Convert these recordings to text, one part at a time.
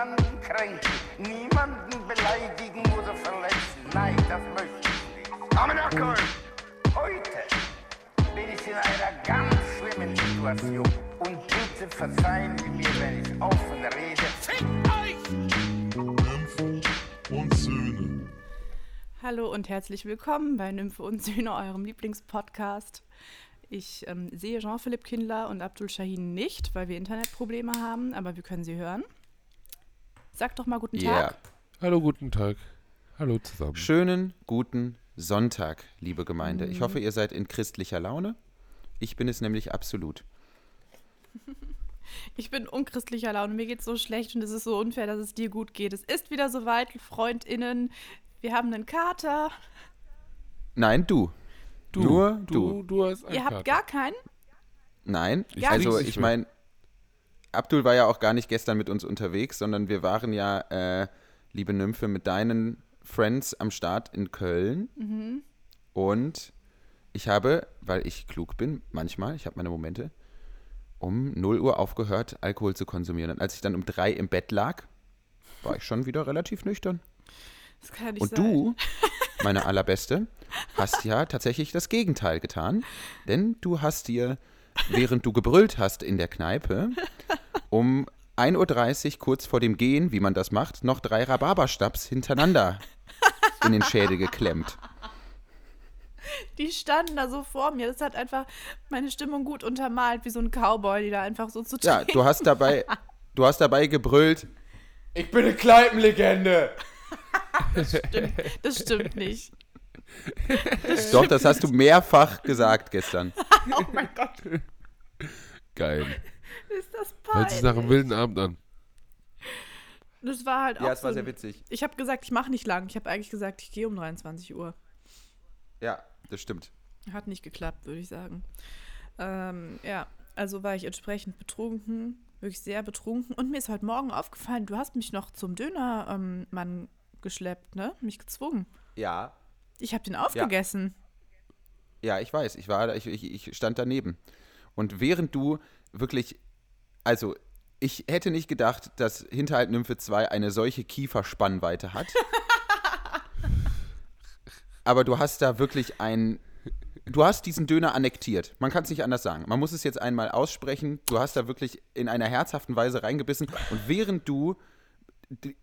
niemanden kränken, niemanden beleidigen oder verletzen. Nein, das möchte ich nicht. Amenakol! Heute bin ich in einer ganz schlimmen Situation. Und bitte verzeihen Sie mir, wenn ich offen rede. Fick euch! Nymphen und Söhne. Hallo und herzlich willkommen bei Nymphe und Söhne, eurem Lieblingspodcast. Ich ähm, sehe Jean-Philipp Kindler und Abdul Shahin nicht, weil wir Internetprobleme haben, aber wir können sie hören. Sag doch mal guten Ja. Tag. Hallo, guten Tag. Hallo zusammen. Schönen guten Sonntag, liebe Gemeinde. Ich hoffe, ihr seid in christlicher Laune. Ich bin es nämlich absolut. Ich bin unchristlicher Laune, mir geht's so schlecht und es ist so unfair, dass es dir gut geht. Es ist wieder soweit, FreundInnen. Wir haben einen Kater. Nein, du. Du, Nur du, du hast einen Ihr habt Kater. gar keinen? Nein. Ich also ich meine, Abdul war ja auch gar nicht gestern mit uns unterwegs, sondern wir waren ja, äh, liebe Nymphe, mit deinen Friends am Start in Köln. Mhm. Und ich habe, weil ich klug bin, manchmal, ich habe meine Momente, um 0 Uhr aufgehört, Alkohol zu konsumieren. Und als ich dann um 3 im Bett lag, war ich schon wieder relativ nüchtern. Das kann nicht Und sein. du, meine allerbeste, hast ja tatsächlich das Gegenteil getan. Denn du hast dir, während du gebrüllt hast in der Kneipe, um 1.30 Uhr kurz vor dem Gehen, wie man das macht, noch drei Rhabarberstabs hintereinander in den Schädel geklemmt. Die standen da so vor mir. Das hat einfach meine Stimmung gut untermalt, wie so ein Cowboy, die da einfach so zu Ja, du hast dabei, du hast dabei gebrüllt, ich bin eine Kneipenlegende. stimmt. Das stimmt nicht. Doch, das hast du mehrfach gesagt gestern. Oh mein Gott, Geil. ist das Hört sich nach einem peinlich. wilden Abend an. Das war halt auch Ja, es war so sehr ein- witzig. Ich habe gesagt, ich mache nicht lang. Ich habe eigentlich gesagt, ich gehe um 23 Uhr. Ja, das stimmt. Hat nicht geklappt, würde ich sagen. Ähm, ja, also war ich entsprechend betrunken, wirklich sehr betrunken. Und mir ist heute Morgen aufgefallen, du hast mich noch zum Dönermann Mann geschleppt, ne? Mich gezwungen. Ja, Ich habe den aufgegessen. Ja, ich weiß. Ich war ich, ich, ich stand daneben. Und während du wirklich, also ich hätte nicht gedacht, dass Hinterhalt Nymphe 2 eine solche Kieferspannweite hat. Aber du hast da wirklich ein, du hast diesen Döner annektiert. Man kann es nicht anders sagen. Man muss es jetzt einmal aussprechen. Du hast da wirklich in einer herzhaften Weise reingebissen. Und während du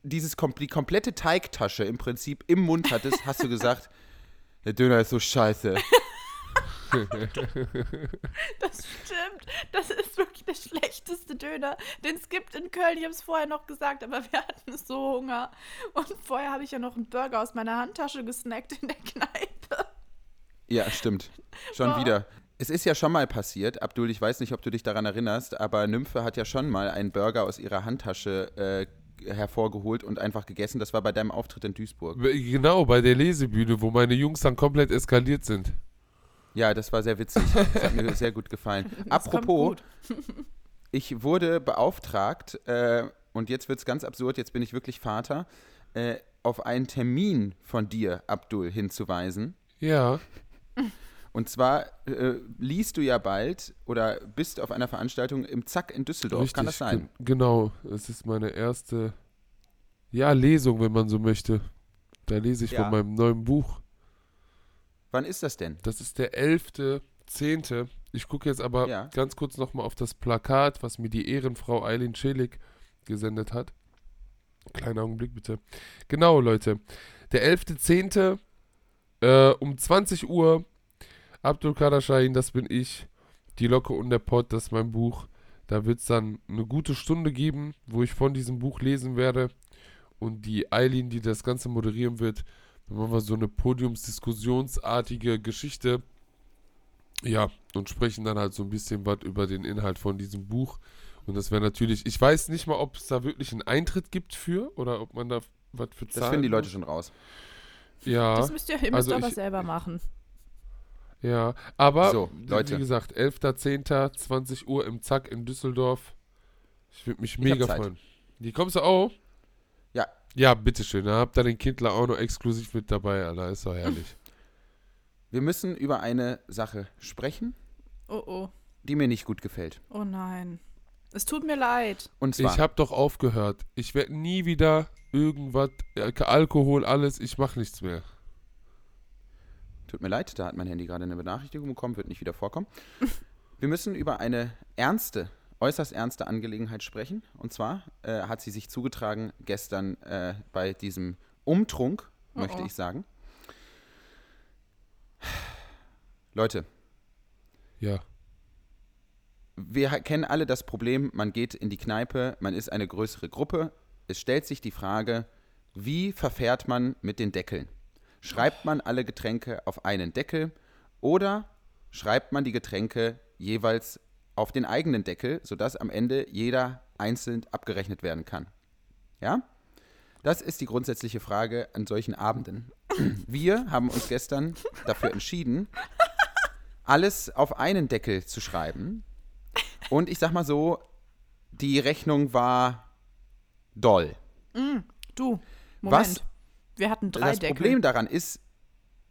dieses die komplette Teigtasche im Prinzip im Mund hattest, hast du gesagt, der Döner ist so scheiße. Das stimmt. Das ist wirklich der schlechteste Döner, den es gibt in Köln. Ich habe es vorher noch gesagt, aber wir hatten so Hunger. Und vorher habe ich ja noch einen Burger aus meiner Handtasche gesnackt in der Kneipe. Ja, stimmt. Schon Boah. wieder. Es ist ja schon mal passiert, Abdul, ich weiß nicht, ob du dich daran erinnerst, aber Nymphe hat ja schon mal einen Burger aus ihrer Handtasche äh, hervorgeholt und einfach gegessen. Das war bei deinem Auftritt in Duisburg. Genau, bei der Lesebühne, wo meine Jungs dann komplett eskaliert sind. Ja, das war sehr witzig. Das hat mir sehr gut gefallen. Das Apropos, gut. ich wurde beauftragt, äh, und jetzt wird es ganz absurd, jetzt bin ich wirklich Vater, äh, auf einen Termin von dir, Abdul, hinzuweisen. Ja, Und zwar äh, liest du ja bald oder bist auf einer Veranstaltung im Zack in Düsseldorf. richtig. Kann das sein? Ge- Genau, es ist meine erste, ja, Lesung, wenn man so möchte. Da lese ich Ja. von meinem neuen Buch. Wann ist das denn? Das ist der 11.10. Ich gucke jetzt aber Ja. ganz kurz nochmal auf das Plakat, was mir die Ehrenfrau Eileen Schelig gesendet hat. Kleiner Augenblick bitte. Genau, Leute. Der 11.10. Äh, um 20 Uhr. Abdul Kader Shahin, das bin ich. Die Locke und der Pott, das ist mein Buch. Da wird es dann eine gute Stunde geben, wo ich von diesem Buch lesen werde. Und die Eileen, die das Ganze moderieren wird, dann machen wir so eine podiumsdiskussionsartige Geschichte. Ja, und sprechen dann halt so ein bisschen was über den Inhalt von diesem Buch. Und das wäre natürlich, ich weiß nicht mal, ob es da wirklich einen Eintritt gibt für oder ob man da was für zahlen Das finden die Leute schon raus. Ja, Das müsst ihr, ihr müsst also aber ich- selber machen. Ja. Aber, So, wie- Leute. wie gesagt, 11.10., 20 Uhr im Zack in Düsseldorf. Ich würde mich mega freuen. Die kommst du auch? Ja. Ja, bitteschön. Da habt ihr den Kindler auch noch exklusiv mit dabei, Alter. Ist doch herrlich. Wir müssen über eine Sache sprechen, Oh oh. die mir nicht gut gefällt. Oh nein. Es tut mir leid. Und zwar, Ich habe doch aufgehört. Ich werde nie wieder irgendwas, äh, Alkohol, alles, ich mache nichts mehr. Tut mir leid, da hat mein Handy gerade eine Benachrichtigung bekommen, wird nicht wieder vorkommen. Wir müssen über eine ernste, äußerst ernste Angelegenheit sprechen. Und zwar äh, hat sie sich zugetragen gestern äh, bei diesem Umtrunk, Oh möchte oh. ich sagen. Leute, Ja. wir kennen alle das Problem, man geht in die Kneipe, man ist eine größere Gruppe. Es stellt sich die Frage, wie verfährt man mit den Deckeln? Schreibt man alle Getränke auf einen Deckel oder schreibt man die Getränke jeweils auf den eigenen Deckel, sodass am Ende jeder einzeln abgerechnet werden kann? Ja? Das ist die grundsätzliche Frage an solchen Abenden. Wir haben uns gestern dafür entschieden, alles auf einen Deckel zu schreiben. Und ich sag mal so, die Rechnung war doll. Du, Moment. Was? Wir hatten drei das Deckel. Problem daran ist,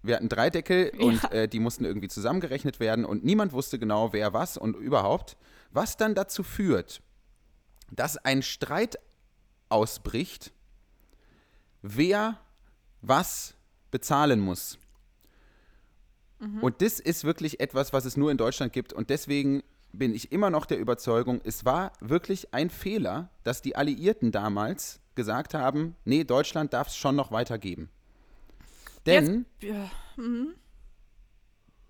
wir hatten drei Deckel und äh, die mussten irgendwie zusammengerechnet werden und niemand wusste genau, wer was und überhaupt, was dann dazu führt, dass ein Streit ausbricht, wer was bezahlen muss. Und das ist wirklich etwas, was es nur in Deutschland gibt und deswegen bin ich immer noch der Überzeugung, es war wirklich ein Fehler, dass die Alliierten damals gesagt haben, nee, Deutschland darf es schon noch weitergeben. Denn Jetzt, ja,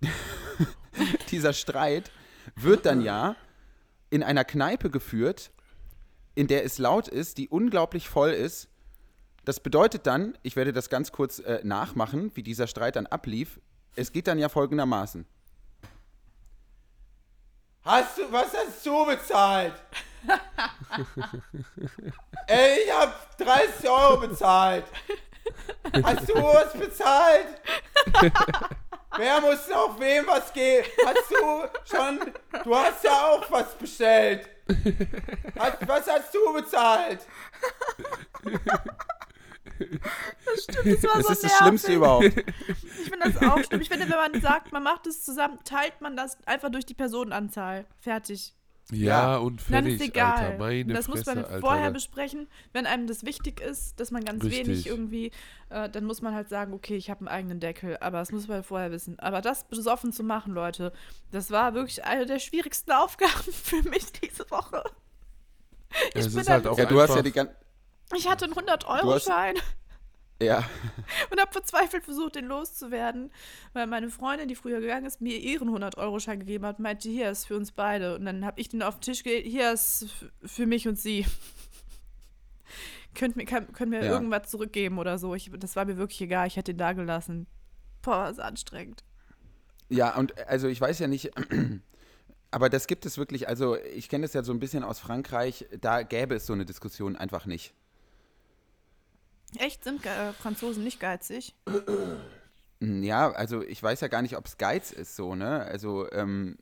dieser Streit wird dann ja in einer Kneipe geführt, in der es laut ist, die unglaublich voll ist. Das bedeutet dann, ich werde das ganz kurz äh, nachmachen, wie dieser Streit dann ablief. Es geht dann ja folgendermaßen. Hast du, was hast du bezahlt? Ey, ich hab 30 Euro bezahlt. Hast du was bezahlt? Wer muss noch wem was geben? Hast du schon, du hast ja auch was bestellt. Hast, was hast du bezahlt? das war Das so ist das Schlimmste nervig. überhaupt. Ich finde das auch schlimm. Ich finde, wenn man sagt, man macht es zusammen, teilt man das einfach durch die Personenanzahl. Fertig. Ja, Ja. und Dann fertig, ist egal. Alter. Meine das Fresse, muss man Alter. vorher besprechen. Wenn einem das wichtig ist, dass man ganz Richtig. wenig irgendwie, äh, dann muss man halt sagen, okay, ich habe einen eigenen Deckel. Aber das muss man vorher wissen. Aber das besoffen zu machen, Leute, das war wirklich eine der schwierigsten Aufgaben für mich diese Woche. Es bin ist halt dann- auch Ja, du hast ja die ganze. Ich hatte einen Du hast- 100-Euro-Schein. Ja, und habe verzweifelt versucht, den loszuwerden, weil meine Freundin, die früher gegangen ist, mir ihren 100-Euro-Schein gegeben hat und meinte, hier ist für uns beide. Und dann habe ich den auf den Tisch gelegt, hier ist für mich und sie. könnt mir, kann, könnt mir Ja. irgendwas zurückgeben oder so. Ich, das war mir wirklich egal, ich hätte ihn da gelassen. Boah, war das anstrengend. ja, und also ich weiß ja nicht. Aber das gibt es wirklich, also ich kenne das ja so ein bisschen aus Frankreich, da gäbe es so eine Diskussion einfach nicht. Echt, sind äh, Franzosen nicht geizig? Ja, also ich weiß ja gar nicht, ob es Geiz ist so, ne? Also ähm,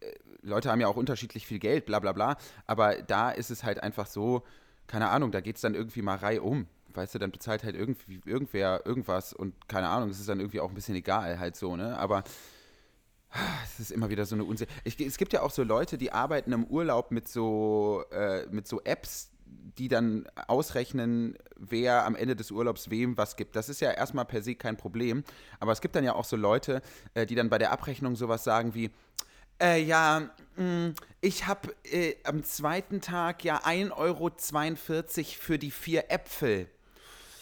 äh, Leute haben ja auch unterschiedlich viel Geld, bla bla bla. Aber da ist es halt einfach so, keine Ahnung, da geht es dann irgendwie mal reihum. Weißt du, dann bezahlt halt irgendwie irgendwer irgendwas und keine Ahnung, es ist dann irgendwie auch ein bisschen egal, halt so, ne? Aber ah, es ist immer wieder so eine Unsicherheit. Es gibt ja auch so Leute, die arbeiten im Urlaub mit so, äh, mit so Apps, die dann ausrechnen, wer am Ende des Urlaubs wem was gibt. Das ist ja erstmal per se kein Problem. Aber es gibt dann ja auch so Leute, äh, die dann bei der Abrechnung sowas sagen wie, äh, ja, mh, ich habe äh, am zweiten Tag ja 1,42 Euro für die vier Äpfel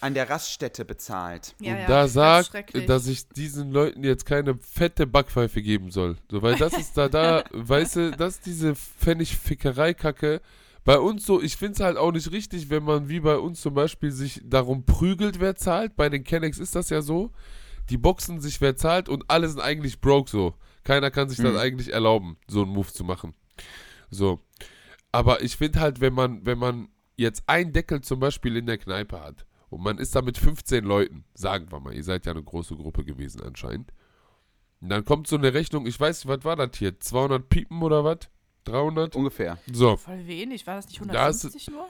an der Raststätte bezahlt. Ja, und ja, da sagt, schrecklich. dass ich diesen Leuten jetzt keine fette Backpfeife geben soll. So, weil das ist da, da, weißt du, das ist diese Pfennigfickerei-Kacke. Bei uns so, ich finde es halt auch nicht richtig, wenn man wie bei uns zum Beispiel sich darum prügelt, wer zahlt. Bei den Kennex ist das ja so. Die boxen sich, wer zahlt und alle sind eigentlich broke so. Keiner kann sich das Mhm. eigentlich erlauben, so einen Move zu machen. So. Aber ich finde halt, wenn man, wenn man jetzt einen Deckel zum Beispiel in der Kneipe hat und man ist da mit 15 Leuten, sagen wir mal, ihr seid ja eine große Gruppe gewesen anscheinend. Und dann kommt so eine Rechnung, ich weiß nicht, was war das hier? 200 Piepen oder was? 300? Ungefähr. So. Voll wenig, war das nicht Da ist- 150 nur?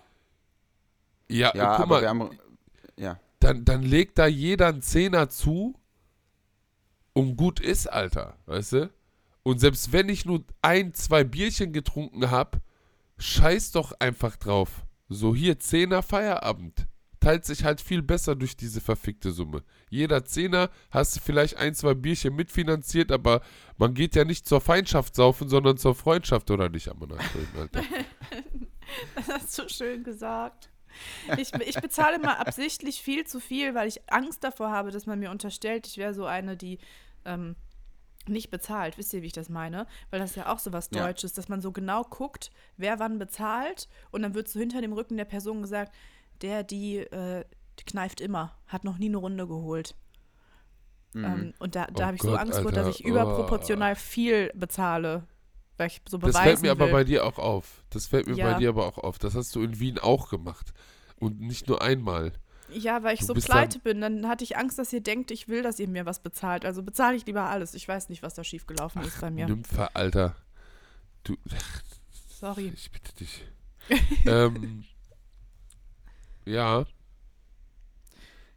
Ja, Ja, guck aber mal, wir haben. Ja. dann, dann legt da jeder einen Zehner zu und gut ist, Alter, weißt du? Und selbst wenn ich nur ein, zwei Bierchen getrunken habe, scheiß doch einfach drauf. So hier, Zehner Feierabend. Teilt sich halt viel besser durch diese verfickte Summe. Jeder Zehner hast du vielleicht ein, zwei Bierchen mitfinanziert, aber man geht ja nicht zur Feindschaft saufen, sondern zur Freundschaft, oder nicht, Ammonaköln, Alter? Das hast du schön gesagt. Ich, ich bezahle mal absichtlich viel zu viel, weil ich Angst davor habe, dass man mir unterstellt, ich wäre so eine, die ähm, nicht bezahlt. Wisst ihr, wie ich das meine? Weil das ist ja auch so was Ja. Deutsches, dass man so genau guckt, wer wann bezahlt und dann wird so hinter dem Rücken der Person gesagt, der, die, äh, die kneift immer, hat noch nie eine Runde geholt. Ähm, und da, da Oh habe ich so Angst vor, Alter. dass ich überproportional viel bezahle, weil ich so beweisen Das fällt mir aber will. bei dir auch auf. Das fällt mir Ja. bei dir aber auch auf. Das hast du in Wien auch gemacht. Und nicht nur einmal. Ja, weil ich Du so pleite bin, dann hatte ich Angst, dass ihr denkt, ich will, dass ihr mir was bezahlt. Also bezahle ich lieber alles. Ich weiß nicht, was da schiefgelaufen ist bei mir. Nymphe, Alter. Du, Sorry. ich bitte dich. ähm, ja,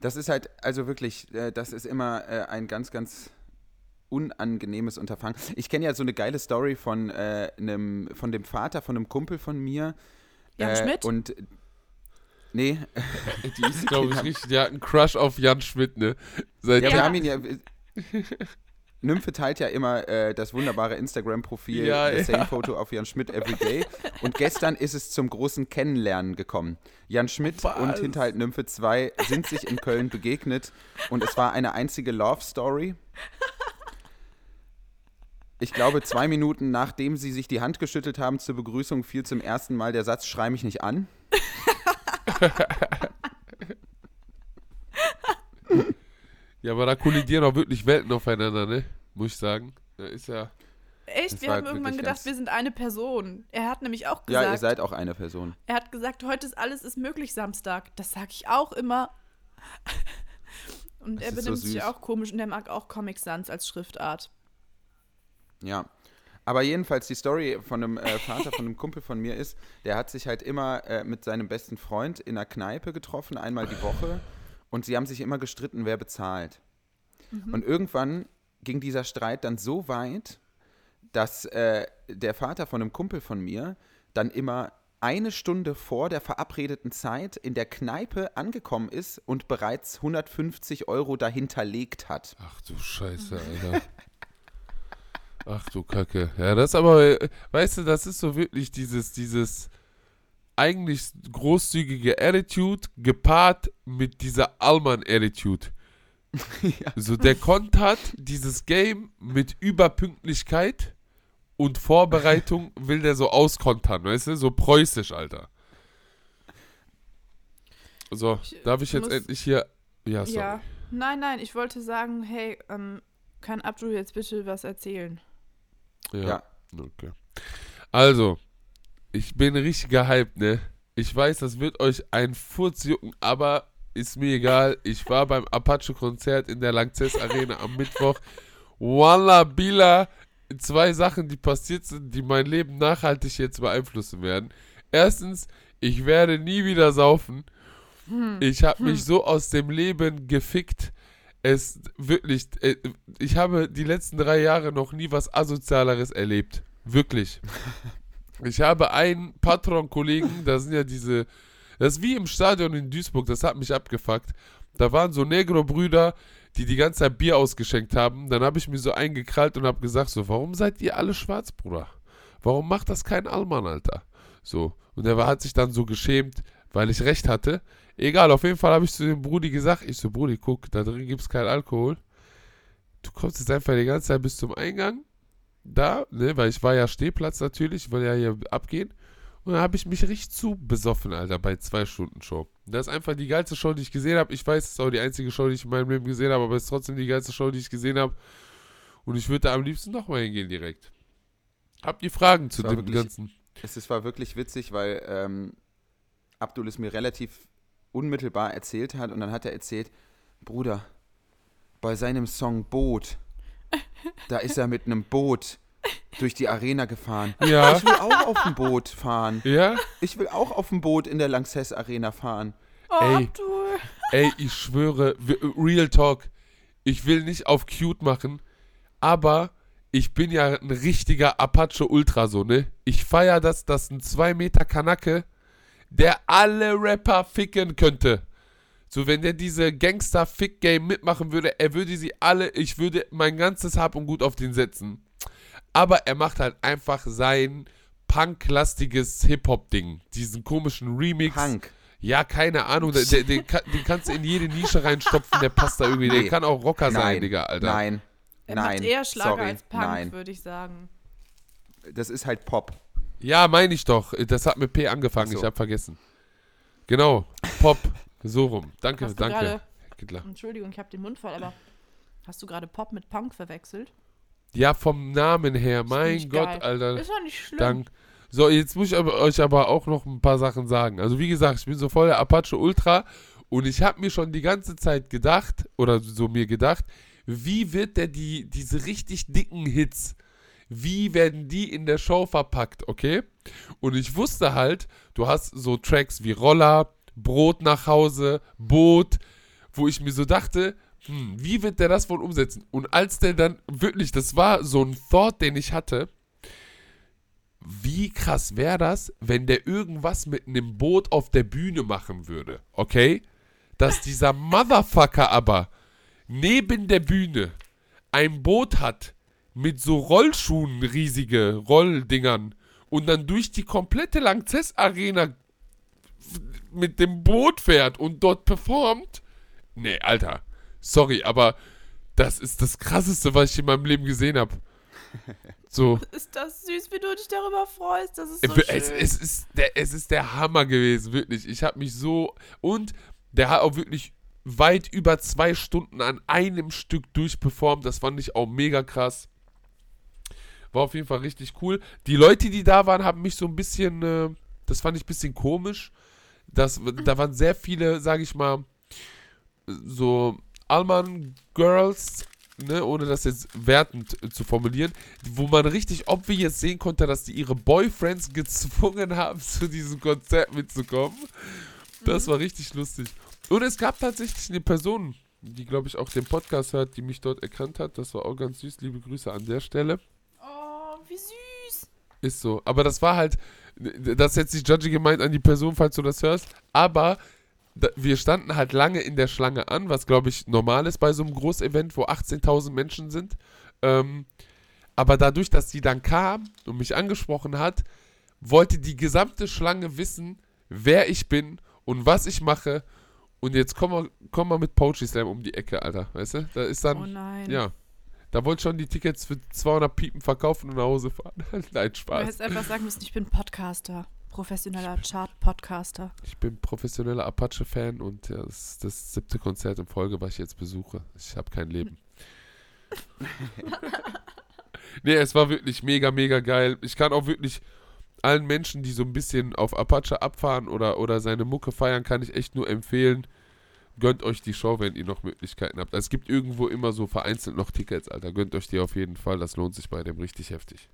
Das ist halt, also wirklich, äh, das ist immer äh, ein ganz, ganz unangenehmes Unterfangen. Ich kenne ja so eine geile Story von, äh, einem, von dem Vater von einem Kumpel von mir. Jan äh, Schmidt? Und nee, die ist, glaube ich, richtig. Die hat einen Crush auf Jan Schmidt, ne? Seit ja, Ja. wir haben ihn ja. Nymphe teilt ja immer äh, das wunderbare Instagram-Profil, Ja, the ja. same photo auf Jan Schmidt everyday. Und gestern ist es zum großen Kennenlernen gekommen. Jan Schmidt Was? und Hinterhalt Nymphe 2 sind sich in Köln begegnet und es war eine einzige Love-Story. Ich glaube, zwei Minuten nachdem sie sich die Hand geschüttelt haben zur Begrüßung, fiel zum ersten Mal der Satz: Schrei mich nicht an. Ja, aber da kollidieren auch wirklich Welten aufeinander, ne? Muss ich sagen. Da ist ja. Echt? Wir haben irgendwann wirklich gedacht, wir sind eine Person. Er hat nämlich auch Ja, ihr gesagt, seid auch eine Person. er hat gesagt, heute ist alles ist möglich Samstag. Das sage ich auch immer. Und Das er ist so benimmt sich auch komisch und er mag auch Comic Sans als Schriftart. Ja. Aber jedenfalls die Story von einem äh, Vater, von einem Kumpel von mir ist, der hat sich halt immer äh, mit seinem besten Freund in einer Kneipe getroffen, einmal die Woche. Und sie haben sich immer gestritten, wer bezahlt. Und irgendwann ging dieser Streit dann so weit, dass äh, der Vater von einem Kumpel von mir dann immer eine Stunde vor der verabredeten Zeit in der Kneipe angekommen ist und bereits 150 Euro dahinterlegt hat. Ach du Scheiße, Alter. Ach du Kacke. Ja, das aber, äh, weißt du, das ist so wirklich dieses, dieses eigentlich großzügige Attitude gepaart mit dieser Allmann-Attitude. So, der kontert dieses Game mit Überpünktlichkeit und Vorbereitung will der so auskontern, weißt du? So preußisch, Alter. So, Ich darf ich jetzt endlich hier. Ja, sorry. Ja. Nein, nein, ich wollte sagen, hey, ähm, kann Abdul jetzt bitte was erzählen? Ja. Ja. Okay. Also, ich bin richtig gehypt, ne? Ich weiß, das wird euch ein Furz jucken, aber ist mir egal. Ich war beim Apache-Konzert in der Langzess Arena am Mittwoch. Walla Bila, zwei Sachen, die passiert sind, die mein Leben nachhaltig jetzt beeinflussen werden. Erstens, ich werde nie wieder saufen. Ich habe mich so aus dem Leben gefickt. Es wirklich, äh, ich habe die letzten drei Jahre noch nie was Asozialeres erlebt. Wirklich. Ich habe einen Patron-Kollegen, da sind ja diese, das ist wie im Stadion in Duisburg, das hat mich abgefuckt. Da waren so Negro-Brüder, die die ganze Zeit Bier ausgeschenkt haben. Dann habe ich mir so eingekrallt und habe gesagt, so, warum seid ihr alle schwarz, Bruder? Warum macht das kein Allmann, Alter? So. Und er hat sich dann so geschämt, weil ich recht hatte. Egal, auf jeden Fall habe ich zu dem Brudi gesagt, ich so, Brudi, guck, da drin gibt es keinen Alkohol. Du kommst jetzt einfach die ganze Zeit bis zum Eingang. Da, ne, weil ich war ja Stehplatz natürlich, ich wollte ja hier abgehen. Und dann habe ich mich richtig zu besoffen, Alter, bei zwei Stunden Show. Das ist einfach die geilste Show, die ich gesehen habe. Ich weiß, es ist auch die einzige Show, die ich in meinem Leben gesehen habe, aber es ist trotzdem die geilste Show, die ich gesehen habe. Und ich würde da am liebsten nochmal hingehen direkt. Habt ihr Fragen zu dem wirklich- Ganzen? Es ist- war wirklich witzig, weil ähm, Abdul es mir relativ unmittelbar erzählt hat und dann hat er erzählt, Bruder, bei seinem Song Boot, da ist er mit einem Boot durch die Arena gefahren. Ja. Ich will auch auf dem Boot fahren. Ja? Ich will auch auf dem Boot in der Lanxess Arena fahren. Oh, Ey. Abdul. Ey, ich schwöre, Real Talk, ich will nicht auf cute machen, aber ich bin ja ein richtiger Apache Ultra, so, ne? Ich feier das, dass ein 2 Meter Kanacke, der alle Rapper ficken könnte. So, wenn der diese Gangster-Fick-Game mitmachen würde, er würde sie alle, ich würde mein ganzes Hab und Gut auf den setzen. Aber er macht halt einfach sein punklastiges Hip-Hop-Ding. Diesen komischen Remix. Punk. Ja, keine Ahnung. Den, den, den, den kannst du in jede Nische reinstopfen, der passt da irgendwie. Der Nee. kann auch Rocker sein, Nein, Digga, Alter. nein, Er nein. macht eher Schlager sorry, als Punk, würde ich sagen. Das ist halt Pop. Ja, meine ich doch. Das hat mit P angefangen, so. ich habe vergessen. Genau, Pop, so rum. Danke, danke. Hitler. Entschuldigung, ich habe den Mund voll, aber hast du gerade Pop mit Punk verwechselt? Ja, vom Namen her, mein nicht Gott, geil. Alter. Ist doch nicht schlimm. Dank. So, jetzt muss ich aber, euch aber auch noch ein paar Sachen sagen. Also wie gesagt, ich bin so voll der Apache Ultra und ich habe mir schon die ganze Zeit gedacht, oder so mir gedacht, wie wird der die, diese richtig dicken Hits, wie werden die in der Show verpackt, okay? Und ich wusste halt, du hast so Tracks wie Roller, Brot nach Hause, Boot, wo ich mir so dachte, hm, wie wird der das wohl umsetzen? Und als der dann wirklich, das war so ein Thought, den ich hatte, wie krass wäre das, wenn der irgendwas mit einem Boot auf der Bühne machen würde, okay? Dass dieser Motherfucker aber neben der Bühne ein Boot hat mit so Rollschuhen, riesige Rolldingern und dann durch die komplette Langzess Arena mit dem Boot fährt und dort performt. Nee, Alter. Sorry, aber das ist das krasseste, was ich in meinem Leben gesehen habe. So. Ist das süß, wie du dich darüber freust? Das ist so Es, schön. es, ist der, es ist der Hammer gewesen, wirklich. Ich habe mich so. Und der hat auch wirklich weit über zwei Stunden an einem Stück durchperformt. Das fand ich auch mega krass. War auf jeden Fall richtig cool. Die Leute, die da waren, haben mich so ein bisschen. Äh, das fand ich ein bisschen komisch. Das, da waren sehr viele, sage ich mal, so Alman-Girls, ne, ohne das jetzt wertend äh, zu formulieren, wo man richtig obvious sehen konnte, dass die ihre Boyfriends gezwungen haben, zu diesem Konzert mitzukommen. Das war richtig lustig. Und es gab tatsächlich eine Person, die, glaube ich, auch den Podcast hört, die mich dort erkannt hat. Das war auch ganz süß. Liebe Grüße an der Stelle. Oh, wie süß. Ist so. Aber das war halt, das ist jetzt nicht judgy gemeint an die Person, falls du das hörst. Aber wir standen halt lange in der Schlange an, was glaube ich normal ist bei so einem Großevent, wo 18.000 Menschen sind. Ähm, aber dadurch, dass sie dann kam und mich angesprochen hat, wollte die gesamte Schlange wissen, wer ich bin und was ich mache. Und jetzt komm mal, komm mal mit Poetry Slam um die Ecke, Alter. Weißt du? Da ist dann. Oh nein. Ja. Da wollte ich schon die Tickets für 200 Piepen verkaufen und nach Hause fahren. Nein, Du Spaß. hättest einfach sagen müssen, ich bin Podcaster. Professioneller Chart-Podcaster. Ich bin professioneller Apache-Fan und ja, das ist das siebte Konzert in Folge, was ich jetzt besuche. Ich habe kein Leben. nee, es war wirklich mega, mega geil. Ich kann auch wirklich allen Menschen, die so ein bisschen auf Apache abfahren oder, oder seine Mucke feiern, kann ich echt nur empfehlen, gönnt euch die Show, wenn ihr noch Möglichkeiten habt. Es gibt irgendwo immer so vereinzelt noch Tickets, Alter. Gönnt euch die auf jeden Fall. Das lohnt sich bei dem richtig heftig.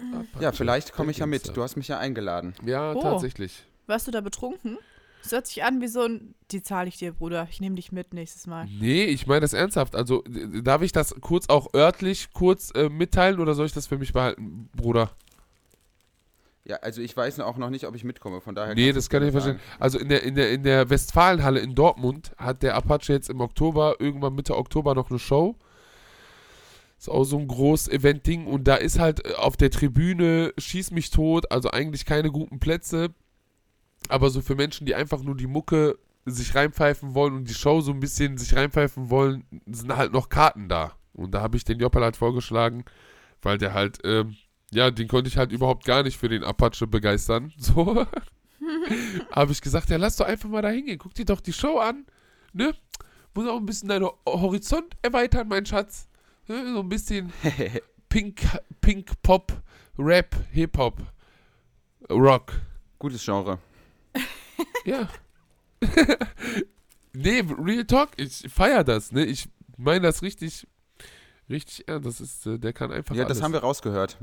Ja, Apache, vielleicht komme ich ja mit. Du hast mich ja eingeladen. Ja, Oh. tatsächlich. Warst du da betrunken? Das hört sich an wie so ein, die zahle ich dir, Bruder. Ich nehme dich mit nächstes Mal. Nee, ich meine das ernsthaft. Also, darf ich das kurz auch örtlich kurz äh, mitteilen oder soll ich das für mich behalten, Bruder? Ja, also ich weiß auch noch nicht, ob ich mitkomme, von daher. Nee, das kann ich verstehen. sagen. Also in der, in, der, in der Westfalenhalle in Dortmund hat der Apache jetzt im Oktober, irgendwann Mitte Oktober noch eine Show. Ist auch so ein großes Event-Ding und da ist halt äh, auf der Tribüne Schieß mich tot, also eigentlich keine guten Plätze. Aber so für Menschen, die einfach nur die Mucke sich reinpfeifen wollen und die Show so ein bisschen sich reinpfeifen wollen, sind halt noch Karten da. Und da habe ich den Joppel halt vorgeschlagen, weil der halt, ähm, ja, den konnte ich halt überhaupt gar nicht für den Apache begeistern. So. habe ich gesagt, ja, lass doch einfach mal da hingehen. Guck dir doch die Show an. Ne? Muss auch ein bisschen deinen Horizont erweitern, mein Schatz. So ein bisschen Pink, Pink Pop, Rap, Hip-Hop, Rock. Gutes Genre. Ja. nee, Real Talk, ich feier das, ne? Ich meine das richtig, richtig ernst. Das ist, äh, der kann einfach Ja, das alles. haben wir rausgehört.